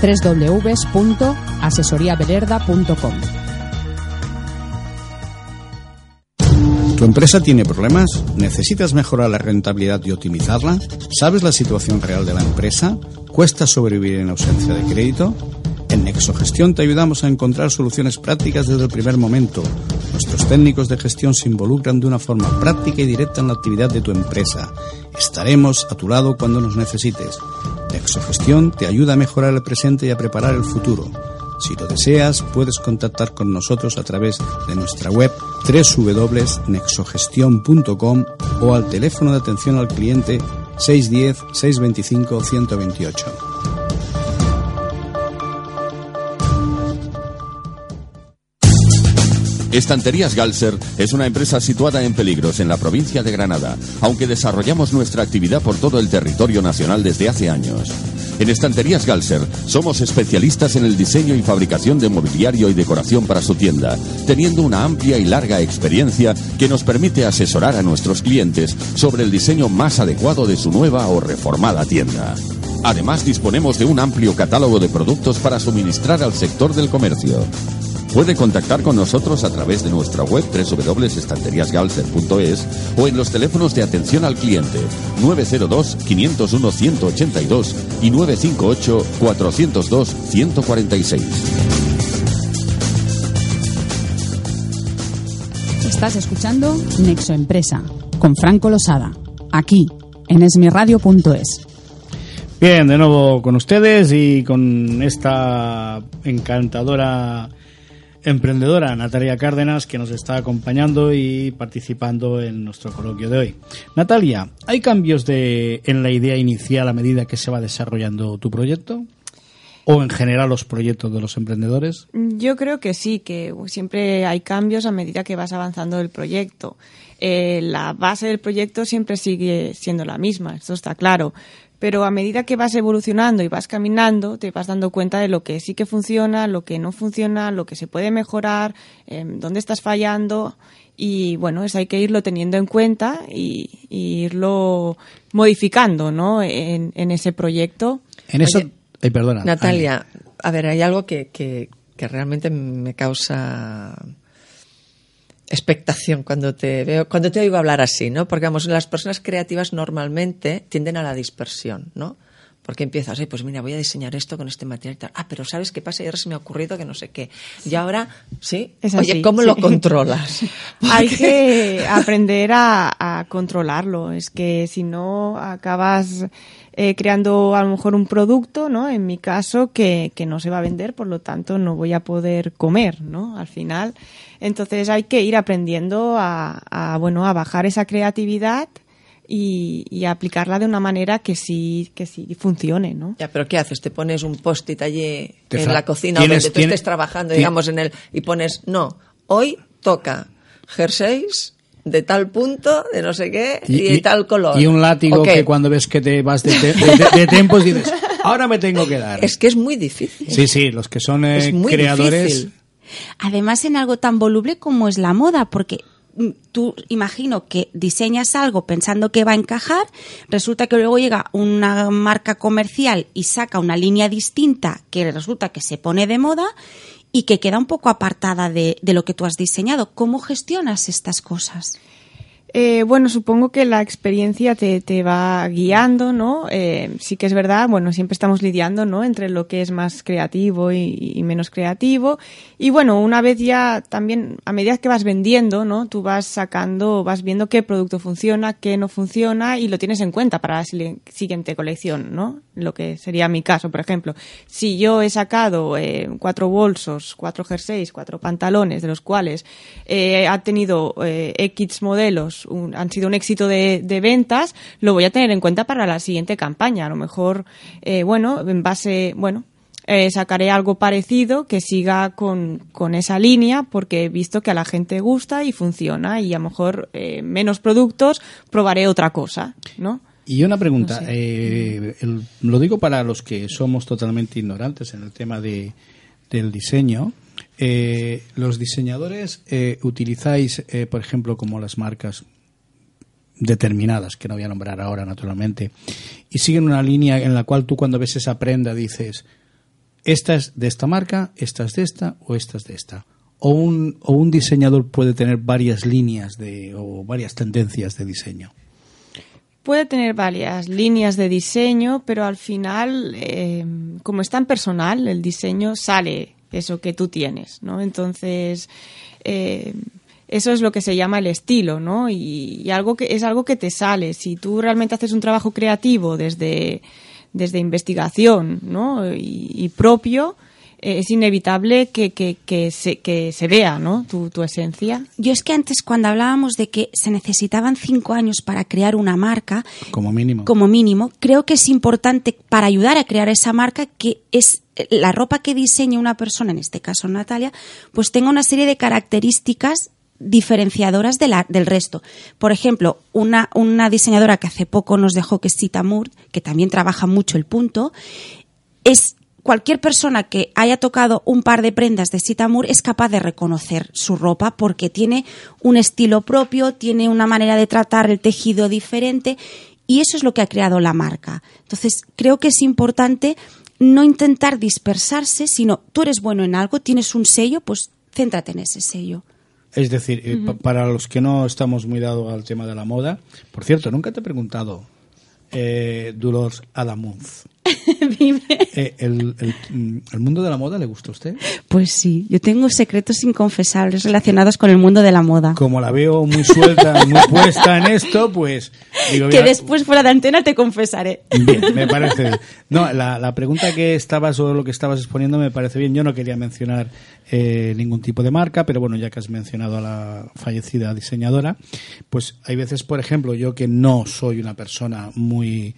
www.asesoriabelerda.com. ¿Tu empresa tiene problemas? ¿Necesitas mejorar la rentabilidad y optimizarla? ¿Sabes la situación real de la empresa? ¿Cuesta sobrevivir en ausencia de crédito? En Nexogestión te ayudamos a encontrar soluciones prácticas desde el primer momento. Nuestros técnicos de gestión se involucran de una forma práctica y directa en la actividad de tu empresa. Estaremos a tu lado cuando nos necesites. Nexogestión te ayuda a mejorar el presente y a preparar el futuro. Si lo deseas, puedes contactar con nosotros a través de nuestra web www.nexogestion.com o al teléfono de atención al cliente 610-625-128. Estanterías Galser es una empresa situada en Peligros, en la provincia de Granada, aunque desarrollamos nuestra actividad por todo el territorio nacional desde hace años. En Estanterías Galser somos especialistas en el diseño y fabricación de mobiliario y decoración para su tienda, teniendo una amplia y larga experiencia que nos permite asesorar a nuestros clientes sobre el diseño más adecuado de su nueva o reformada tienda. Además, disponemos de un amplio catálogo de productos para suministrar al sector del comercio. Puede contactar con nosotros a través de nuestra web www.estanteriasgalser.es o en los teléfonos de atención al cliente 902-501-182 y 958-402-146. Estás escuchando Nexo Empresa con Franco Losada, aquí en esmiradio.es. Bien, de nuevo con ustedes y con esta encantadora emprendedora Natalia Cárdenas que nos está acompañando y participando en nuestro coloquio de hoy. Natalia, ¿hay cambios de, en la idea inicial a medida que se va desarrollando tu proyecto? o en general los proyectos de los emprendedores? Yo creo que sí, que siempre hay cambios a medida que vas avanzando el proyecto. Eh, la base del proyecto siempre sigue siendo la misma, esto está claro. Pero a medida que vas evolucionando y vas caminando, te vas dando cuenta de lo que sí que funciona, lo que no funciona, lo que se puede mejorar, em, dónde estás fallando. Y bueno, eso hay que irlo teniendo en cuenta y, irlo modificando ¿no? en, ese proyecto. En eso, perdona. Natalia, a ver, hay algo que, que, que realmente me causa expectación cuando te veo, cuando te oigo hablar así, ¿no? Porque vamos, las personas creativas normalmente tienden a la dispersión, ¿no? Porque empiezas, pues mira, voy a diseñar esto con este material y tal. Ah, pero ¿sabes qué pasa? Y ahora se me ha ocurrido que no sé qué. Y ahora, ¿sí? Oye, ¿cómo lo controlas? Hay que aprender a, a, controlarlo. Es que si no acabas eh, creando a lo mejor un producto, ¿no? En mi caso, que, que no se va a vender, por lo tanto no voy a poder comer, ¿no? Al final. Entonces hay que ir aprendiendo a, a bueno, a bajar esa creatividad y, y, aplicarla de una manera que sí que sí funcione, ¿no? Ya, pero ¿qué haces? ¿Te pones un post-it allí en la cocina donde tú estés trabajando, digamos, en el y pones, no, hoy toca jerseys de tal punto, de no sé qué, y, de tal color. Y un látigo que cuando ves que te vas de, de, tiempos dices, ahora me tengo que dar. Es que es muy difícil. Sí, sí, los que son eh, creadores. Además, en algo tan voluble como es la moda, porque mm, tú imagino que diseñas algo pensando que va a encajar, resulta que luego llega una marca comercial y saca una línea distinta que resulta que se pone de moda y que queda un poco apartada de, de lo que tú has diseñado. ¿Cómo gestionas estas cosas? Eh, bueno, supongo que la experiencia te, te va guiando, ¿no? Eh, sí que es verdad, bueno, siempre estamos lidiando, ¿no? Entre lo que es más creativo y, menos creativo. Y bueno, una vez ya también, a medida que vas vendiendo, ¿no? Tú vas sacando, vas viendo qué producto funciona, qué no funciona y lo tienes en cuenta para la siguiente colección, ¿no? Lo que sería mi caso, por ejemplo. Si yo he sacado eh, cuatro bolsos, cuatro jerseys, cuatro pantalones, de los cuales ha tenido X modelos, han sido un éxito de, ventas, lo voy a tener en cuenta para la siguiente campaña. A lo mejor, eh, bueno, en base, bueno, eh, sacaré algo parecido que siga con, esa línea porque he visto que a la gente gusta y funciona y a lo mejor eh, menos productos probaré otra cosa, ¿no? Y una pregunta, lo digo para los que somos totalmente ignorantes en el tema de, del diseño. los diseñadores utilizáis, por ejemplo, como las marcas determinadas, que no voy a nombrar ahora naturalmente, y siguen una línea en la cual tú cuando ves esa prenda dices, esta es de esta marca, esta es de esta o esta es de esta. O un, o un diseñador puede tener varias líneas de, o varias tendencias de diseño. Puede tener varias líneas de diseño, pero al final, eh, como es tan personal, el diseño sale eso que tú tienes, ¿no? Entonces, eh, eso es lo que se llama el estilo, ¿no? Y, algo que es algo que te sale. Si tú realmente haces un trabajo creativo desde, desde investigación, ¿no? Y, propio, eh, es inevitable que, que, que, se, que se vea, ¿no? Tu, tu esencia. Yo es que antes cuando hablábamos de que se necesitaban cinco años para crear una marca, como mínimo, como mínimo, creo que es importante para ayudar a crear esa marca que es la ropa que diseña una persona, en este caso Natalia, pues tenga una serie de características diferenciadoras del resto. Por ejemplo, una, una diseñadora que hace poco nos dejó, que es Cita Moore, que también trabaja mucho el punto, es cualquier persona que haya tocado un par de prendas de Cita Moore es capaz de reconocer su ropa porque tiene un estilo propio, tiene una manera de tratar el tejido diferente y eso es lo que ha creado la marca. Entonces, creo que es importante no intentar dispersarse, sino tú eres bueno en algo, tienes un sello, pues céntrate en ese sello. Es decir, eh, para los que no estamos muy dados al tema de la moda, por cierto, nunca te he preguntado, eh, Dolores Eh, el, el, mundo de la moda le gusta a usted? Pues sí, yo tengo secretos inconfesables relacionados con el mundo de la moda. Como la veo muy suelta, muy puesta en esto, pues... que después fuera de antena te confesaré. Bien, me parece bien. No, la, la pregunta que estabas o lo que estabas exponiendo me parece bien. Yo no quería mencionar eh, ningún tipo de marca, pero bueno, ya que has mencionado a la fallecida diseñadora, pues hay veces, por ejemplo, yo que no soy una persona muy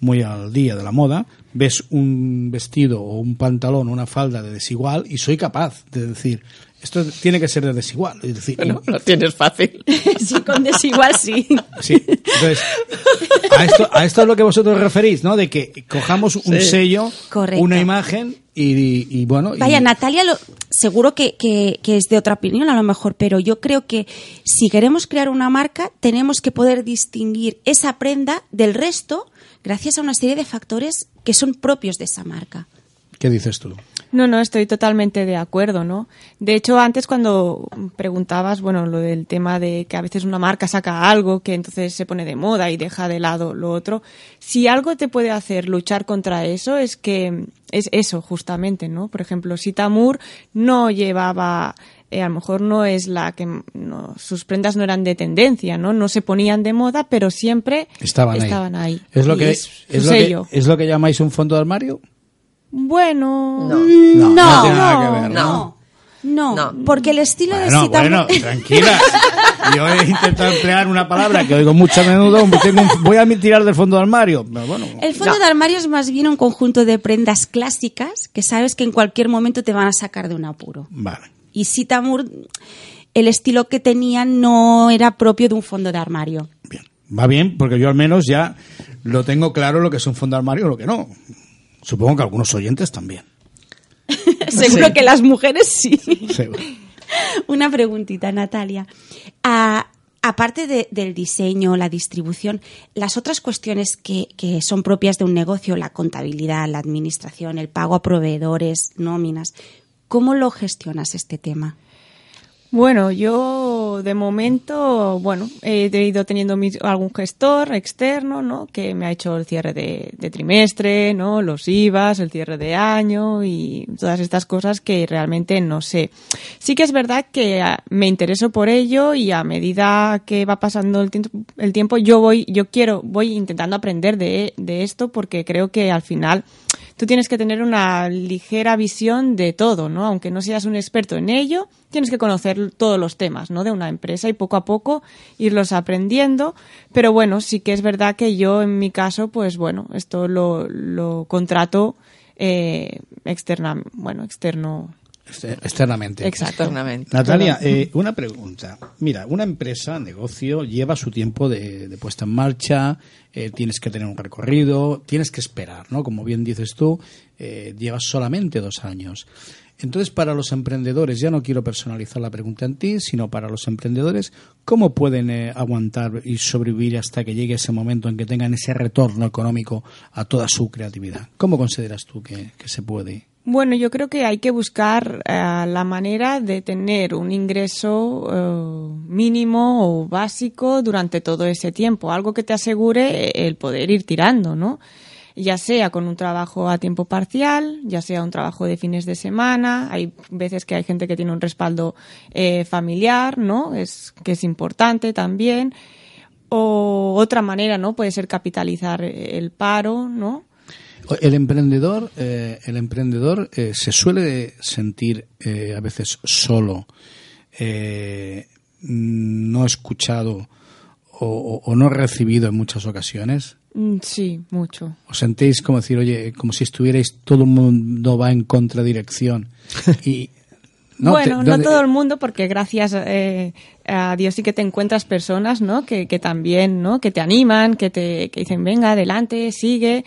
muy al día de la moda, ves un vestido o un pantalón o una falda de desigual y soy capaz de decir, esto tiene que ser de desigual. Es decir, Bueno, lo tienes fácil. sí, con desigual sí. Sí, entonces, a esto, a esto es lo que vosotros referís, ¿no? De que cojamos un sello, Correcto. una imagen y, y bueno. y- Vaya, Natalia, lo- seguro que, que- que es de otra opinión a lo mejor, pero yo creo que si queremos crear una marca, tenemos que poder distinguir esa prenda del resto gracias a una serie de factores que son propios de esa marca. ¿Qué dices tú? No, no, estoy totalmente de acuerdo, ¿no? De hecho, antes cuando preguntabas, bueno, lo del tema de que a veces una marca saca algo que entonces se pone de moda y deja de lado lo otro, si algo te puede hacer luchar contra eso es que es eso justamente, ¿no? Por ejemplo, si Tamur no llevaba eh, a lo mejor no es la que no, sus prendas no eran de tendencia, ¿no? No se ponían de moda, pero siempre Estaban, estaban ahí. ahí. ¿Es lo, Y que, es es, que. ¿Es lo que llamáis un fondo de armario? Bueno, No. No, no, tiene nada que ver, no, no, No. porque el estilo de Bueno, Sita bueno, tranquila. Yo he intentado emplear una palabra que oigo mucho a menudo. tengo un- voy a tirar del fondo del armario. Pero bueno, El fondo de armario es más bien un conjunto de prendas clásicas que sabes que en cualquier momento te van a sacar de un apuro. vale. Y Sitamur, el estilo que tenía no era propio de un fondo de armario. Bien. Va bien, porque yo al menos ya lo tengo claro lo que es un fondo de armario y lo que no. Supongo que algunos oyentes también. Seguro que las mujeres sí. Seguro. Una preguntita, Natalia. Ah, aparte de- del diseño, la distribución, las otras cuestiones que, que son propias de un negocio, la contabilidad, la administración, el pago a proveedores, nóminas, ¿cómo lo gestionas este tema? Bueno, yo de momento, bueno, he ido teniendo algún gestor externo, ¿no? Que me ha hecho el cierre de, trimestre, ¿no? Los IVAs, el cierre de año y todas estas cosas que realmente no sé. Sí que es verdad que ah, me intereso por ello y a medida que va pasando el tiempo, yo voy, yo quiero, voy intentando aprender de, de esto porque creo que al final tú tienes que tener una ligera visión de todo, ¿no? Aunque no seas un experto en ello, tienes que conocer todos los temas, ¿no? De una empresa y poco a poco irlos aprendiendo. Pero bueno, sí que es verdad que yo, en mi caso, pues bueno, esto lo, lo contrato eh, externa, bueno, externo. Externamente. Exacto. Externamente. Natalia, eh, una pregunta. Mira, una empresa, negocio, lleva su tiempo de, de puesta en marcha, eh, tienes que tener un recorrido, tienes que esperar, ¿no? Como bien dices tú, eh, llevas solamente dos años. Entonces, para los emprendedores, ya no quiero personalizar la pregunta en ti, sino para los emprendedores, ¿cómo pueden eh, aguantar y sobrevivir hasta que llegue ese momento en que tengan ese retorno económico a toda su creatividad? ¿Cómo consideras tú que, que se puede? Bueno, yo creo que hay que buscar eh, la manera de tener un ingreso eh, mínimo o básico durante todo ese tiempo, algo que te asegure el poder ir tirando, ¿no? Ya sea con un trabajo a tiempo parcial, ya sea un trabajo de fines de semana, hay veces que hay gente que tiene un respaldo eh, familiar, ¿no? Es que es importante también. O otra manera, ¿no? Puede ser capitalizar el paro, ¿no? El emprendedor, eh, el emprendedor eh, se suele sentir eh, a veces solo, eh, no escuchado o, o- no recibido en muchas ocasiones. Mm, Sí, mucho. ¿Os sentís como decir, oye, como si estuvierais todo el mundo va en contradirección? Y, bueno, te- no todo el mundo, porque gracias eh, a Dios sí que te encuentras personas, ¿no? Que, que también, ¿no? Que te animan, que te que dicen, venga, adelante, sigue.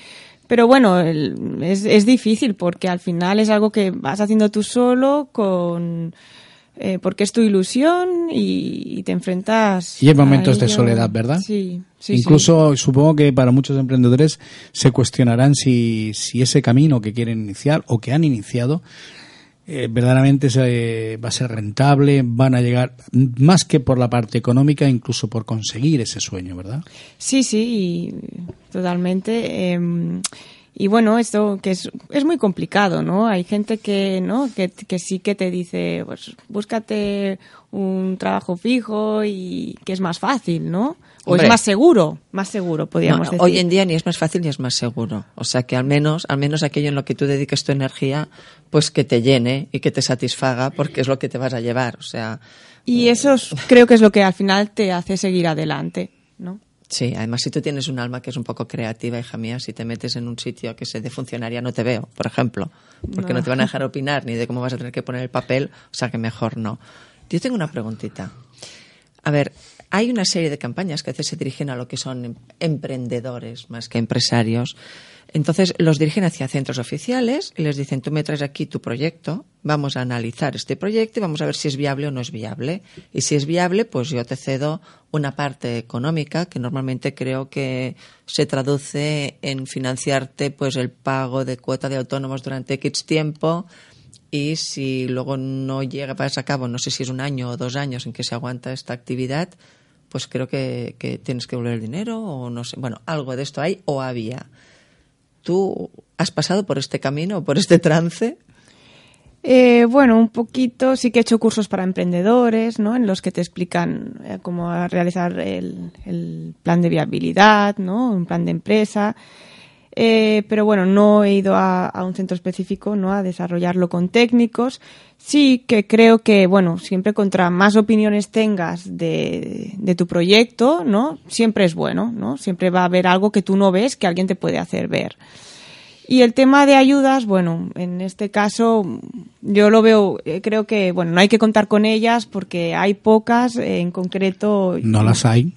Pero bueno, el- es, es difícil porque al final es algo que vas haciendo tú solo con... eh, porque es tu ilusión y, y te enfrentas... Y hay momentos de soledad, ¿verdad? Sí, sí, sí. Incluso supongo que para muchos emprendedores se cuestionarán si, si ese camino que quieren iniciar o que han iniciado eh, verdaderamente se- va a ser rentable, van a llegar más que por la parte económica, incluso por conseguir ese sueño, ¿verdad? Sí, sí, totalmente. eh, y bueno, esto que es, es muy complicado, ¿no? Hay gente que, ¿no? Que, que sí que te dice, pues búscate un trabajo fijo y que es más fácil, ¿no? O Hombre. es más seguro, más seguro, podríamos decir. hoy en día ni es más fácil ni es más seguro. O sea que al menos, al menos aquello en lo que tú dediques tu energía, pues que te llene y que te satisfaga porque es lo que te vas a llevar. O sea, Y eso es- creo que es lo que al final te hace seguir adelante, ¿no? Sí, además si tú tienes un alma que es un poco creativa, hija mía, si te metes en un sitio que se de funcionaria no te veo, por ejemplo, porque no. te van a dejar opinar ni de cómo vas a tener que poner el papel, o sea que mejor no. Yo tengo una preguntita. A ver, hay una serie de campañas que a veces se dirigen a lo que son emprendedores más que empresarios. Entonces los dirigen hacia centros oficiales y les dicen, tú me traes aquí tu proyecto, vamos a analizar este proyecto y vamos a ver si es viable o no es viable. Y si es viable, pues yo te cedo una parte económica que normalmente creo que se traduce en financiarte pues el pago de cuota de autónomos durante X tiempo y si luego no llega para a cabo, no sé si es un año o dos años en que se aguanta esta actividad, pues creo que, que tienes que volver el dinero o no sé, bueno, algo de esto hay o había. ¿Tú has pasado por este camino, por este trance? Eh, bueno, un poquito. Sí que he hecho cursos para emprendedores, ¿no? En los que te explican eh, cómo realizar el, el, plan de viabilidad, ¿no? Un plan de empresa. Eh, pero bueno, no he ido a, a, un centro específico, ¿no? A desarrollarlo con técnicos. Sí que creo que, bueno, siempre contra más opiniones tengas de, de tu proyecto, ¿no? Siempre es bueno, ¿no? Siempre va a haber algo que tú no ves que alguien te puede hacer ver. Y el tema de ayudas, bueno, en este caso yo lo veo, eh, creo que, bueno, no hay que contar con ellas porque hay pocas, eh, en concreto. No las hay.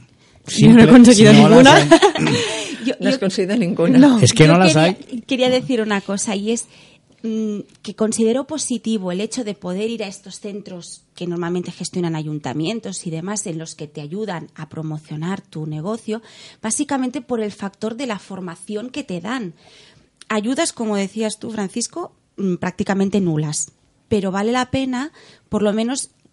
Yo no he conseguido no ninguna. yo, no has conseguido ninguna. No, es que no las quería, hay. Quería decir una cosa y es mmm, que considero positivo el hecho de poder ir a estos centros que normalmente gestionan ayuntamientos y demás en los que te ayudan a promocionar tu negocio, básicamente por el factor de la formación que te dan ayudas, como decías tú, Francisco, mm, prácticamente nulas. Pero vale la pena, por lo menos, mm,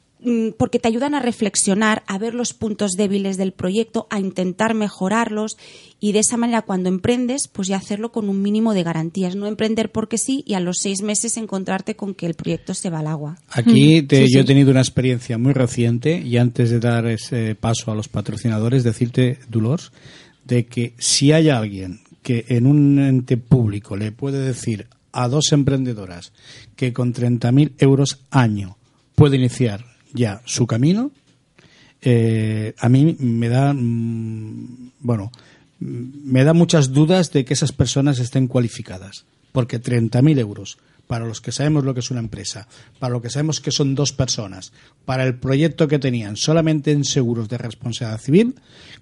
porque te ayudan a reflexionar, a ver los puntos débiles del proyecto, a intentar mejorarlos y de esa manera cuando emprendes, pues ya hacerlo con un mínimo de garantías. No emprender porque sí y a los seis meses encontrarte con que el proyecto se va al agua. Aquí te, sí, yo sí. he tenido una experiencia muy reciente y antes de dar ese paso a los patrocinadores, decirte, Dolores, de que si hay alguien que en un ente público le puede decir a dos emprendedoras que con 30.000 euros año puede iniciar ya su camino, eh, a mí me da, mmm, bueno, me da muchas dudas de que esas personas estén cualificadas, porque 30.000 euros para los que sabemos lo que es una empresa, para lo que sabemos que son dos personas, para el proyecto que tenían solamente en seguros de responsabilidad civil,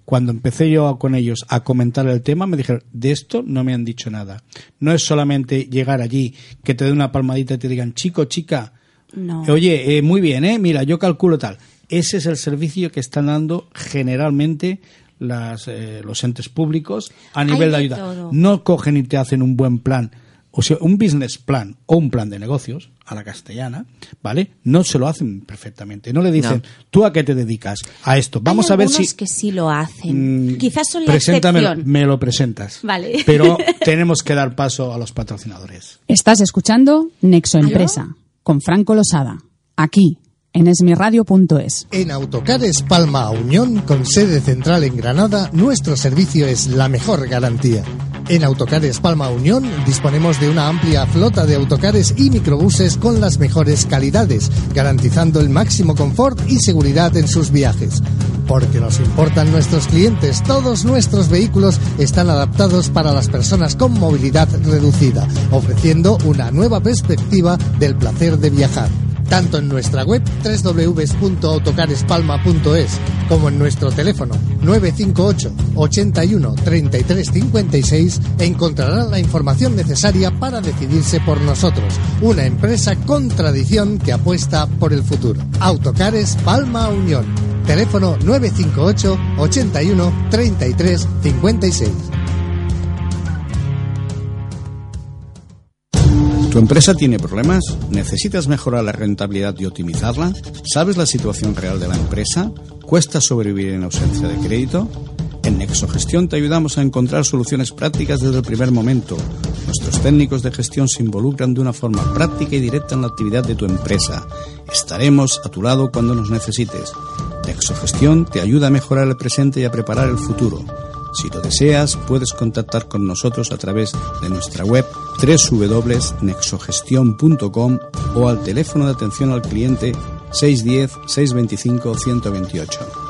cuando empecé yo con ellos a comentar el tema, me dijeron, de esto no me han dicho nada. No es solamente llegar allí, que te den una palmadita y te digan, chico, chica, no. oye, eh, muy bien, eh, mira, yo calculo tal. Ese es el servicio que están dando generalmente las, eh, los entes públicos a nivel Hay de de ayuda. todo. No cogen y te hacen un buen plan o sea, un business plan o un plan de negocios a la castellana, ¿vale? No se lo hacen perfectamente. No le dicen, No. ¿tú a qué te dedicas? A esto. Vamos Hay a ver algunos si. que sí lo hacen. Mm, Quizás son la preséntame- excepción. Me lo presentas. Vale. Pero tenemos que dar paso a los patrocinadores. Estás escuchando Nexo Empresa con Franco Losada, aquí en esmiradio.es. En Autocares Palma Unión, con sede central en Granada, nuestro servicio es la mejor garantía. En Autocares Palma Unión disponemos de una amplia flota de autocares y microbuses con las mejores calidades, garantizando el máximo confort y seguridad en sus viajes. Porque nos importan nuestros clientes, todos nuestros vehículos están adaptados para las personas con movilidad reducida, ofreciendo una nueva perspectiva del placer de viajar tanto en nuestra web www.autocarespalma.es como en nuestro teléfono 958 81 33 56 encontrarán la información necesaria para decidirse por nosotros, una empresa con tradición que apuesta por el futuro. Autocares Palma Unión. Teléfono 958 81 33 56. ¿Tu empresa tiene problemas? ¿Necesitas mejorar la rentabilidad y optimizarla? ¿Sabes la situación real de la empresa? ¿Cuesta sobrevivir en ausencia de crédito? En Nexogestión te ayudamos a encontrar soluciones prácticas desde el primer momento. Nuestros técnicos de gestión se involucran de una forma práctica y directa en la actividad de tu empresa. Estaremos a tu lado cuando nos necesites. Nexogestión te ayuda a mejorar el presente y a preparar el futuro. Si lo deseas, puedes contactar con nosotros a través de nuestra web www.nexogestion.com o al teléfono de atención al cliente 610 625 128.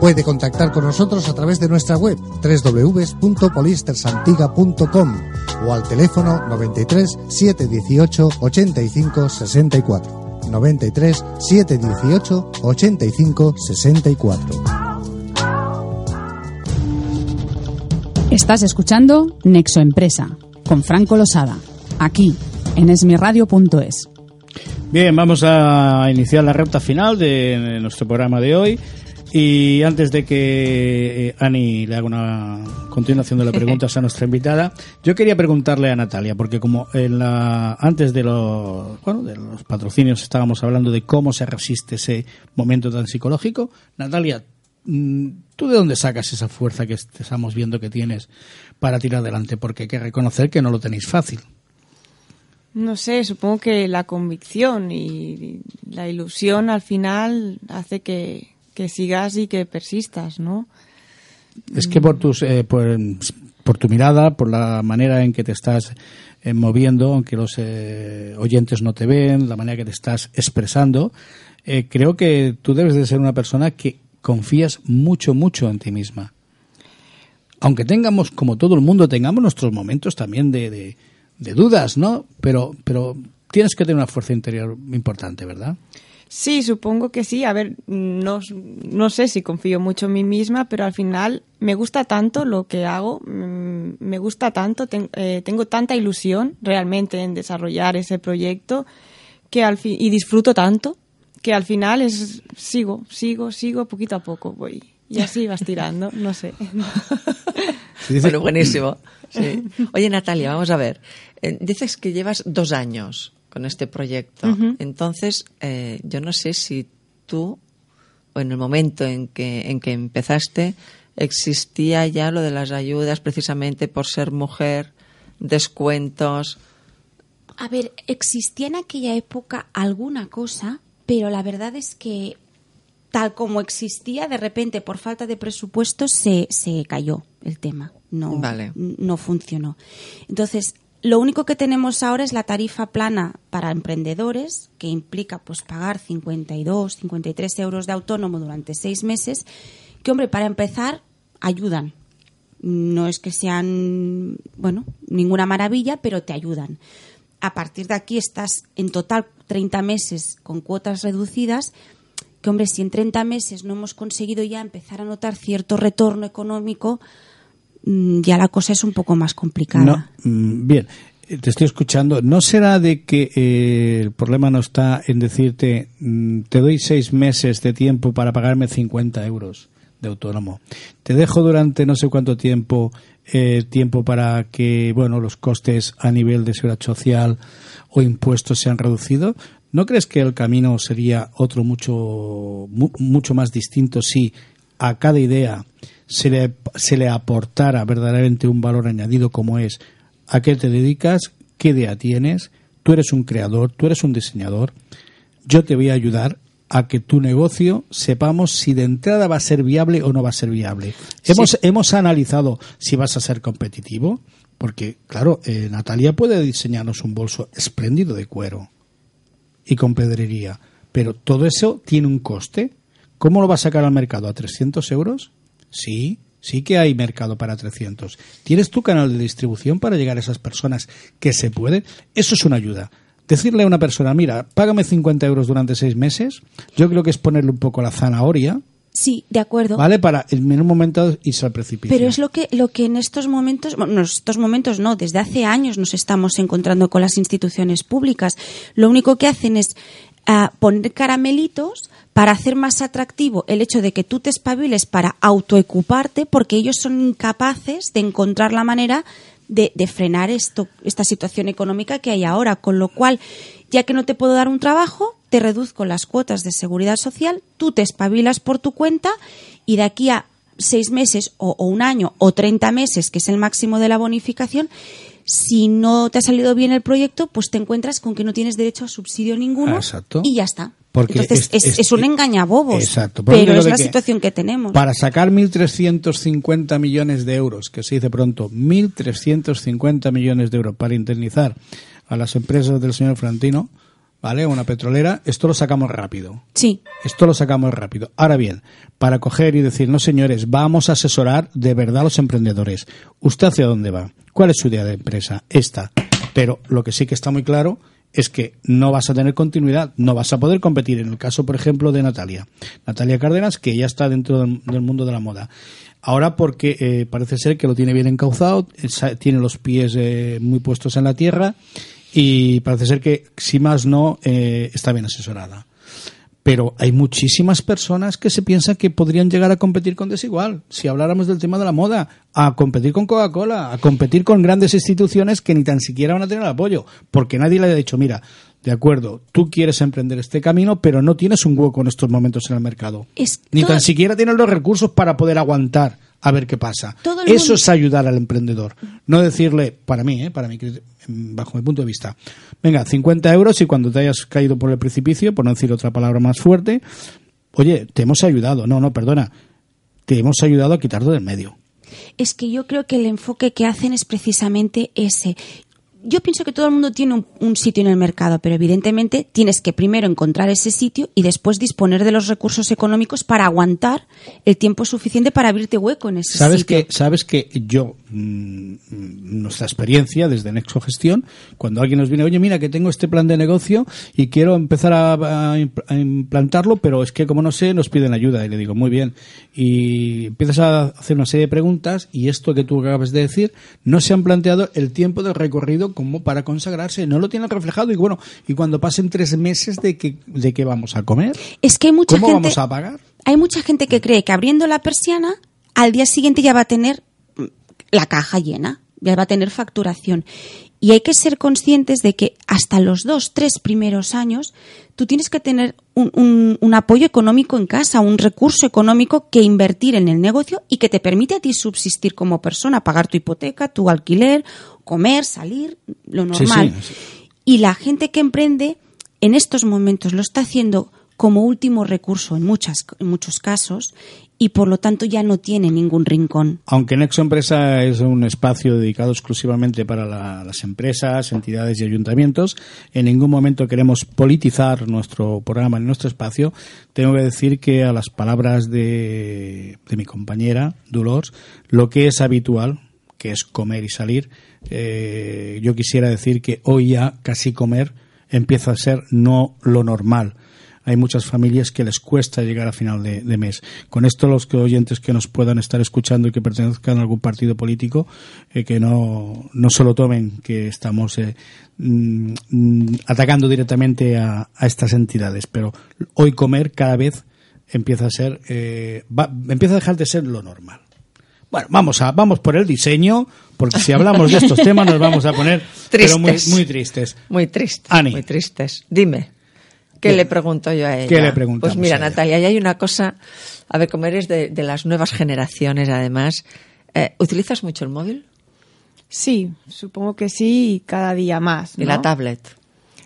Puede contactar con nosotros a través de nuestra web www.polistersantiga.com o al teléfono 93 718 85 64. 93 718 85 64. Estás escuchando Nexo Empresa con Franco Losada, aquí en esmiradio.es. Bien, vamos a iniciar la recta final de nuestro programa de hoy. Y antes de que eh, Ani le haga una continuación de las preguntas a nuestra invitada, yo quería preguntarle a Natalia, porque como en la, antes de los, bueno, de los patrocinios estábamos hablando de cómo se resiste ese momento tan psicológico, Natalia, mm, ¿tú de dónde sacas esa fuerza que estamos viendo que tienes para tirar adelante? Porque hay que reconocer que no lo tenéis fácil. No sé, supongo que la convicción y la ilusión al final hace que, que sigas y que persistas, ¿no? Es que por tus eh, por, tu mirada, por la manera en que te estás eh, moviendo, aunque los eh, oyentes no te ven, la manera que te estás expresando, creo que tú debes de ser una persona que confías mucho, mucho en ti misma. Aunque tengamos, como todo el mundo, tengamos nuestros momentos también de, de, de dudas, ¿no? Pero, pero tienes que tener una fuerza interior importante, ¿verdad? Sí, supongo que sí. A ver, no, no sé si confío mucho en mí misma, pero al final me gusta tanto lo que hago, mm, me gusta tanto, eh, tengo tanta ilusión realmente en desarrollar ese proyecto que al fin, y disfruto tanto que al final es sigo, sigo, sigo, poquito a poco voy. Y así vas tirando, no sé. bueno, buenísimo. Oye, Natalia, vamos a ver. Eh, dices que llevas dos años con este proyecto. Entonces, eh, yo no sé si tú, o en el momento en que, en que empezaste, existía ya lo de las ayudas precisamente por ser mujer, descuentos. A ver, existía en aquella época alguna cosa, pero la verdad es que tal como existía, de repente por falta de presupuesto se, se cayó el tema. No, no funcionó. Entonces, lo único que tenemos ahora es la tarifa plana para emprendedores, que implica pues pagar 52, 53 euros de autónomo durante seis meses, que hombre, para empezar, ayudan. No es que sean, bueno, ninguna maravilla, pero te ayudan. A partir de aquí estás en total 30 meses con cuotas reducidas, que hombre, si en 30 meses no hemos conseguido ya empezar a notar cierto retorno económico, ya la cosa es un poco más complicada. Mm, bien, eh, te estoy escuchando. ¿No será de que eh, el problema no está en decirte, mm, te doy seis meses de tiempo para pagarme 50 euros de autónomo? Te dejo durante no sé cuánto tiempo eh, tiempo para que bueno los costes a nivel de seguridad social o impuestos sean reducidos. ¿No crees que el camino sería otro mucho mucho más distinto si a cada idea se le, se le aportara verdaderamente un valor añadido como es a qué te dedicas, qué idea tienes, tú eres un creador, tú eres un diseñador, yo te voy a ayudar a que tu negocio sepamos si de entrada va a ser viable o no va a ser viable. Hemos, hemos analizado si vas a ser competitivo, porque, claro, eh, Natalia puede diseñarnos un bolso espléndido de cuero y con pedrería, pero todo eso tiene un coste. ¿Cómo lo va a sacar al mercado? ¿A 300 euros? Sí, sí que hay mercado para 300. ¿Tienes tu canal de distribución para llegar a esas personas que se puede? Eso es una ayuda. Decirle a una persona, mira, págame 50 euros durante seis meses, yo creo que es ponerle un poco la zanahoria, Sí, de acuerdo. Vale, para en un momento irse al precipicio. Pero es lo que, lo que en estos momentos, bueno, en estos momentos no, desde hace años nos estamos encontrando con las instituciones públicas. Lo único que hacen es ah, poner caramelitos para hacer más atractivo el hecho de que tú te espabiles para autoocuparte porque ellos son incapaces de encontrar la manera de, frenar esto, esta situación económica que hay ahora. Con lo cual, ya que no te puedo dar un trabajo, te reduzco las cuotas de seguridad social, tú te espabilas por tu cuenta y de aquí a seis meses o, o un año o 30 meses, que es el máximo de la bonificación, si no te ha salido bien el proyecto, pues te encuentras con que no tienes derecho a subsidio ninguno exacto. y ya está. Porque Entonces es- es, es- un engañabobos, Exacto. Pero es la que situación que tenemos. Para sacar 1.350 millones de euros, que se dice pronto, 1.350 millones de euros para indemnizar a las empresas del señor Frantino, ¿vale? Una petrolera, esto lo sacamos rápido. Sí, Esto lo sacamos rápido. Ahora bien, para coger y decir, no señores, vamos a asesorar de verdad a los emprendedores. ¿Usted hacia dónde va? ¿Cuál es su idea de empresa? Esta. Pero lo que sí que está muy claro es que no vas a tener continuidad, no vas a poder competir. En el caso, por ejemplo, de Natalia. Natalia Cárdenas, que ya está dentro del, mundo de la moda. Ahora porque eh, parece ser que lo tiene bien encauzado, eh, tiene los pies eh, muy puestos en la tierra y parece ser que, si más no, eh, está bien asesorada pero hay muchísimas personas que se piensan que podrían llegar a competir con Desigual. Si habláramos del tema de la moda, a competir con Coca-Cola, a competir con grandes instituciones que ni tan siquiera van a tener apoyo, porque nadie le ha dicho, mira, de acuerdo, tú quieres emprender este camino, pero no tienes un hueco en estos momentos en el mercado. Es ni todo- tan siquiera tienes los recursos para poder aguantar a ver qué pasa. Eso mundo- es ayudar al emprendedor. No decirle, para mí, ¿eh? para mí, bajo mi punto de vista, venga, 50 euros y cuando te hayas caído por el precipicio, por no decir otra palabra más fuerte, oye, te hemos ayudado. No, no, perdona. Te hemos ayudado a quitarlo del medio. es que yo creo que el enfoque que hacen es precisamente ese. Yo pienso que todo el mundo tiene un, un sitio en el mercado, pero evidentemente tienes que primero encontrar ese sitio y después disponer de los recursos económicos para aguantar el tiempo suficiente para abrirte hueco en ese Sabes sitio. que, sabes que yo, mm, nuestra experiencia desde Nexo Gestión, cuando alguien nos viene, oye, mira, que tengo este plan de negocio y quiero empezar a, a imp- a implantarlo, pero es que como no sé, nos piden ayuda. Y le digo, muy bien. Y empiezas a hacer una serie de preguntas y esto que tú acabas de decir, no se han planteado el tiempo de recorrido como para consagrarse. No lo tienen reflejado. Y bueno, y cuando pasen tres meses de que, de que vamos a comer, Es que hay mucha ¿cómo gente. vamos a pagar? Hay mucha gente que cree que abriendo la persiana, al día siguiente ya va a tener la caja llena, ya va a tener facturación. Y hay que ser conscientes de que hasta los dos, tres primeros años, tú tienes que tener un, un- un apoyo económico en casa, un recurso económico que invertir en el negocio y que te permite a ti subsistir como persona, pagar tu hipoteca, tu alquiler, comer, salir, lo Sí, normal. sí. Y la gente que emprende en estos momentos lo está haciendo como último recurso en, muchas, en muchos casos y por lo tanto ya no tiene ningún rincón. Aunque Nexo Empresa es un espacio dedicado exclusivamente para la- las empresas, entidades y ayuntamientos, en ningún momento queremos politizar nuestro programa en nuestro espacio. Tengo que decir que a las palabras de, de mi compañera, Dolores, lo que es habitual, que es comer y salir, eh, yo quisiera decir que hoy ya casi comer empieza a ser no lo normal hay muchas familias que les cuesta llegar a final de, de mes. Con esto, los que oyentes que nos puedan estar escuchando y que pertenezcan a algún partido político, eh, que no, no solo tomen que estamos eh, mm, atacando directamente a, a estas entidades, pero hoy comer cada vez empieza a ser, eh, va- empieza a dejar de ser lo normal. Bueno, vamos a vamos por el diseño, porque si hablamos de estos temas nos vamos a poner pero muy, Tristes. muy tristes. Muy tristes. Ani. Muy tristes. Dime. ¿Qué le pregunto yo a ella? ¿Qué le Pues mira, ella? Natalia, y hay una cosa, a ver, como eres de, de las nuevas generaciones, además, eh, ¿utilizas mucho el móvil Sí, supongo que sí, y cada día más. y ¿no? la tablet?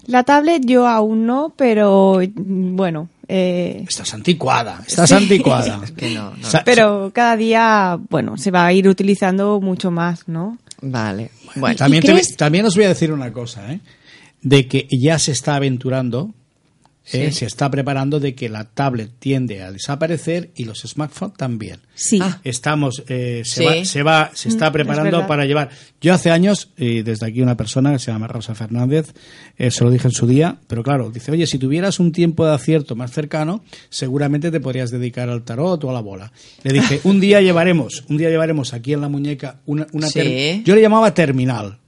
La tablet yo aún no, pero mm, bueno, eh, Estás anticuada, estás anticuada. Es que no, no. Pero cada día, bueno, se va a ir utilizando mucho más, ¿no? Vale. Bueno, También, ¿Y te- también os voy a decir una cosa, ¿eh? de que ya se está aventurando, ¿eh? Sí. se está preparando de que la tablet tiende a desaparecer y los smartphones también. Sí. Ah. Estamos, eh, se, Sí. va, se va, se está Mm, preparando para llevar. Yo hace años, y desde aquí una persona que se llama Rosa Fernández, eh, se lo dije en su día, pero claro, dice, oye, si tuvieras un tiempo de acierto más cercano, seguramente te podrías dedicar al tarot o a la bola. Le dije, un día llevaremos, un día llevaremos aquí en la muñeca una, una Sí. yo le llamaba terminal.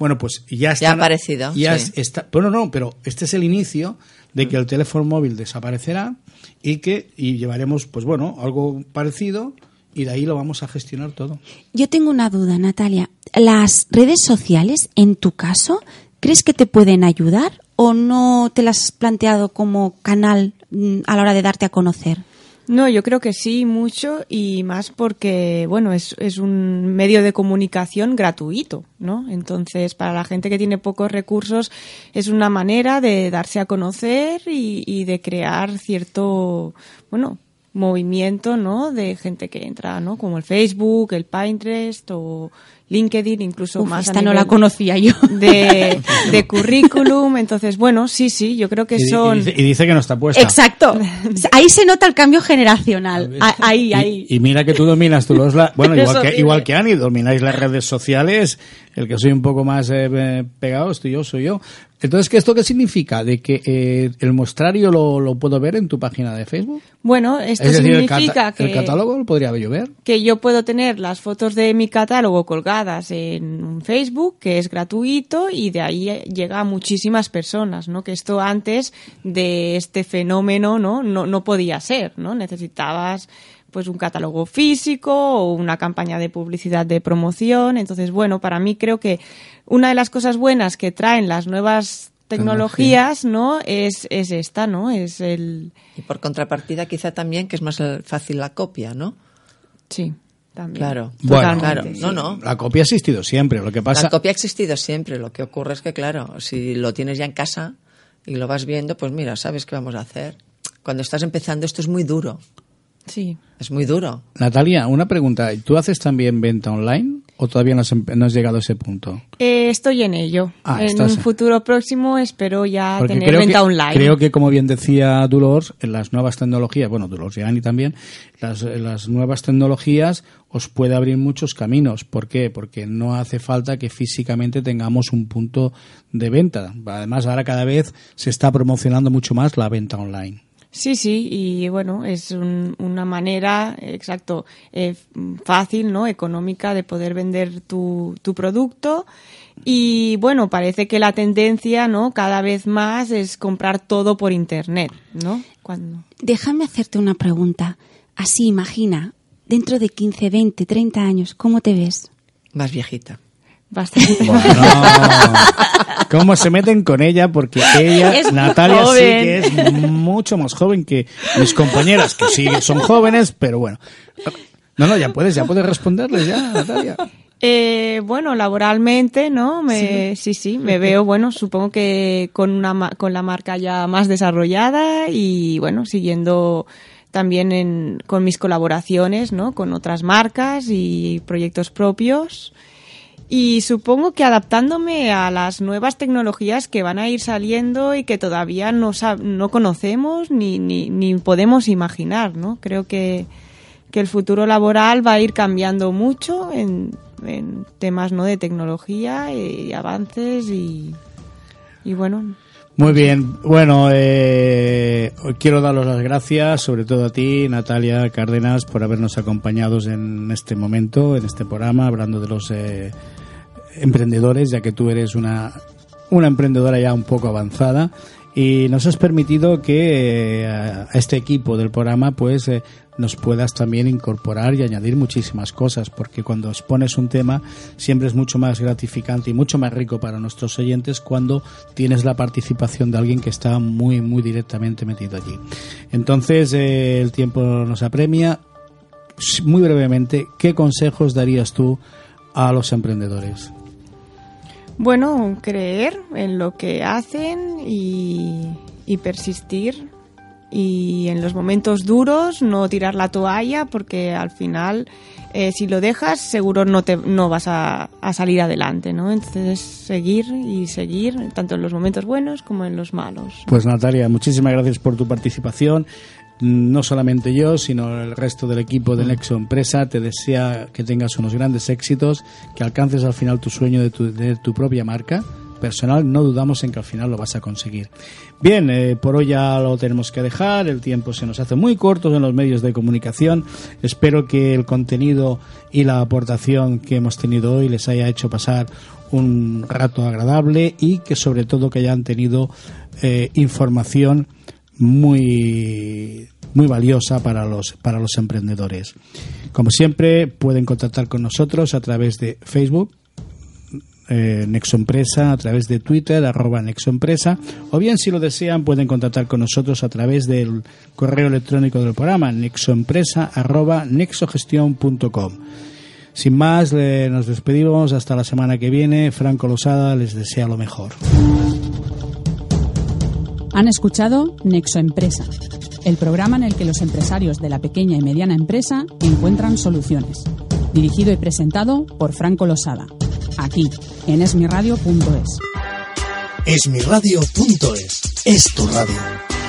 Bueno, pues ya está. ha aparecido, Ya sí. está. Bueno, no, pero este es el inicio de que el teléfono móvil desaparecerá y que y llevaremos, pues bueno, algo parecido y de ahí lo vamos a gestionar todo. Yo tengo una duda, Natalia. ¿Las redes sociales, en tu caso, crees que te pueden ayudar o no te las has planteado como canal mm, a la hora de darte a conocer? No, yo creo que sí, mucho y más porque, bueno, es, es un medio de comunicación gratuito, ¿no? Entonces, para la gente que tiene pocos recursos, es una manera de darse a conocer y, y de crear cierto, bueno, movimiento, ¿no? De gente que entra, ¿no? Como el Facebook, el Pinterest o LinkedIn, incluso Uf, más. a esta no la conocía yo. De, de currículum. Entonces, bueno, sí, sí, yo creo que Y, son. y dice, y dice que no está puesta. Exacto. Ahí se nota el cambio generacional. Ahí, Y- ahí. Y, mira que tú dominas tú los la- bueno igual que igual que Ani domináis las redes sociales el que soy un poco más eh, eh, pegado estoy yo soy yo entonces qué esto qué significa de que eh, el muestrario lo, lo puedo ver en tu página de Facebook Bueno, esto es decir el, significa que. el catálogo lo podría yo ver que yo puedo tener las fotos de mi catálogo colgadas en un Facebook, que es gratuito, y de ahí llega a muchísimas personas, ¿no? Que esto antes de este fenómeno, ¿no? No, no podía ser, ¿no? Necesitabas pues un catálogo físico o una campaña de publicidad de promoción. Entonces, bueno, para mí creo que una de las cosas buenas que traen las nuevas tecnologías, ¿no? Es, es esta, ¿no? Es el... Y por contrapartida, quizá también que es más fácil la copia, ¿no? Sí, también. Claro. Bueno, claro. sí. No, no. la copia ha existido siempre lo que pasa La copia ha existido siempre. Lo que ocurre es que, claro, si lo tienes ya en casa y lo vas viendo, pues mira, sabes qué vamos a hacer. Cuando estás empezando, esto es muy duro. Sí. Es muy duro. Natalia una pregunta ¿tú haces también venta online o todavía no has, no has llegado a ese punto Eh, estoy en ello. Ah, en estás- un futuro próximo espero ya Porque tener venta que, online. creo que, como bien decía Dolores, en las nuevas tecnologías, bueno, Dolores y Ani también, las, las nuevas tecnologías os puede abrir muchos caminos. ¿Por qué? Porque no hace falta que físicamente tengamos un punto de venta. Además, ahora cada vez se está promocionando mucho más la venta online. Sí, sí, y bueno, es un- una manera, exacto, eh, fácil, ¿no? Económica de poder vender tu, tu producto. Y bueno, parece que la tendencia, ¿no? Cada vez más es comprar todo por internet, ¿no? Cuando... Déjame hacerte una pregunta. Así, imagina, dentro de 15, 20, 30 años, ¿cómo te ves? Más viejita. Bastante. Bueno, ¿cómo se meten con ella? Porque ella, Es Natalia, sí que es mucho más joven que mis compañeras, que sí son jóvenes, pero bueno. No, no, ya puedes, ya puedes responderles ya, Natalia. Eh, bueno, laboralmente, ¿no? Me, sí. sí, me veo, bueno, supongo que con una con la marca ya más desarrollada y bueno, siguiendo también en, con mis colaboraciones, ¿no? Con otras marcas y proyectos propios. Y supongo que adaptándome a las nuevas tecnologías que van a ir saliendo y que todavía no, sab- no conocemos ni, ni, ni podemos imaginar, ¿no? Creo que, que el futuro laboral va a ir cambiando mucho en, en temas ¿no? de tecnología y avances y, y bueno, Muy bien, bueno, eh, quiero daros las gracias, sobre todo a ti, Natalia Cárdenas, por habernos acompañado en este momento, en este programa, hablando de los eh, emprendedores, ya que tú eres una, una emprendedora ya un poco avanzada y nos has permitido que eh, a este equipo del programa pues eh, nos puedas también incorporar y añadir muchísimas cosas porque cuando expones un tema siempre es mucho más gratificante y mucho más rico para nuestros oyentes cuando tienes la participación de alguien que está muy muy directamente metido allí. Entonces eh, el tiempo nos apremia. Muy brevemente qué consejos darías tú a los emprendedores Bueno, creer en lo que hacen y, persistir. Y en los momentos duros no tirar la toalla porque al final eh, si lo dejas seguro no te no vas a, a salir adelante, ¿no? Entonces seguir y seguir tanto en los momentos buenos como en los malos. Pues Natalia, muchísimas gracias por tu participación. No solamente yo, sino el resto del equipo de Nexo Empresa te desea que tengas unos grandes éxitos, que alcances al final tu sueño de tu, de tu propia marca personal. No dudamos en que al final lo vas a conseguir. Bien, eh, por hoy ya lo tenemos que dejar. El tiempo se nos hace muy corto en los medios de comunicación. Espero que el contenido y la aportación que hemos tenido hoy les haya hecho pasar un rato agradable y que sobre todo que hayan tenido eh, información muy muy valiosa para los para los emprendedores. Como siempre pueden contactar con nosotros a través de Facebook eh, Nexoempresa a través de Twitter, arroba Nexoempresa, o bien si lo desean pueden contactar con nosotros a través del correo electrónico del programa, nexoempresa arroba nexogestion.com. Sin más, nos despedimos hasta la semana que viene. Franco Losada les desea lo mejor. Han escuchado Nexoempresa, el programa en el que los empresarios de la pequeña y mediana empresa encuentran soluciones. Dirigido y presentado por Franco Losada, aquí en esmiradio.es. Esmiradio.es es tu radio.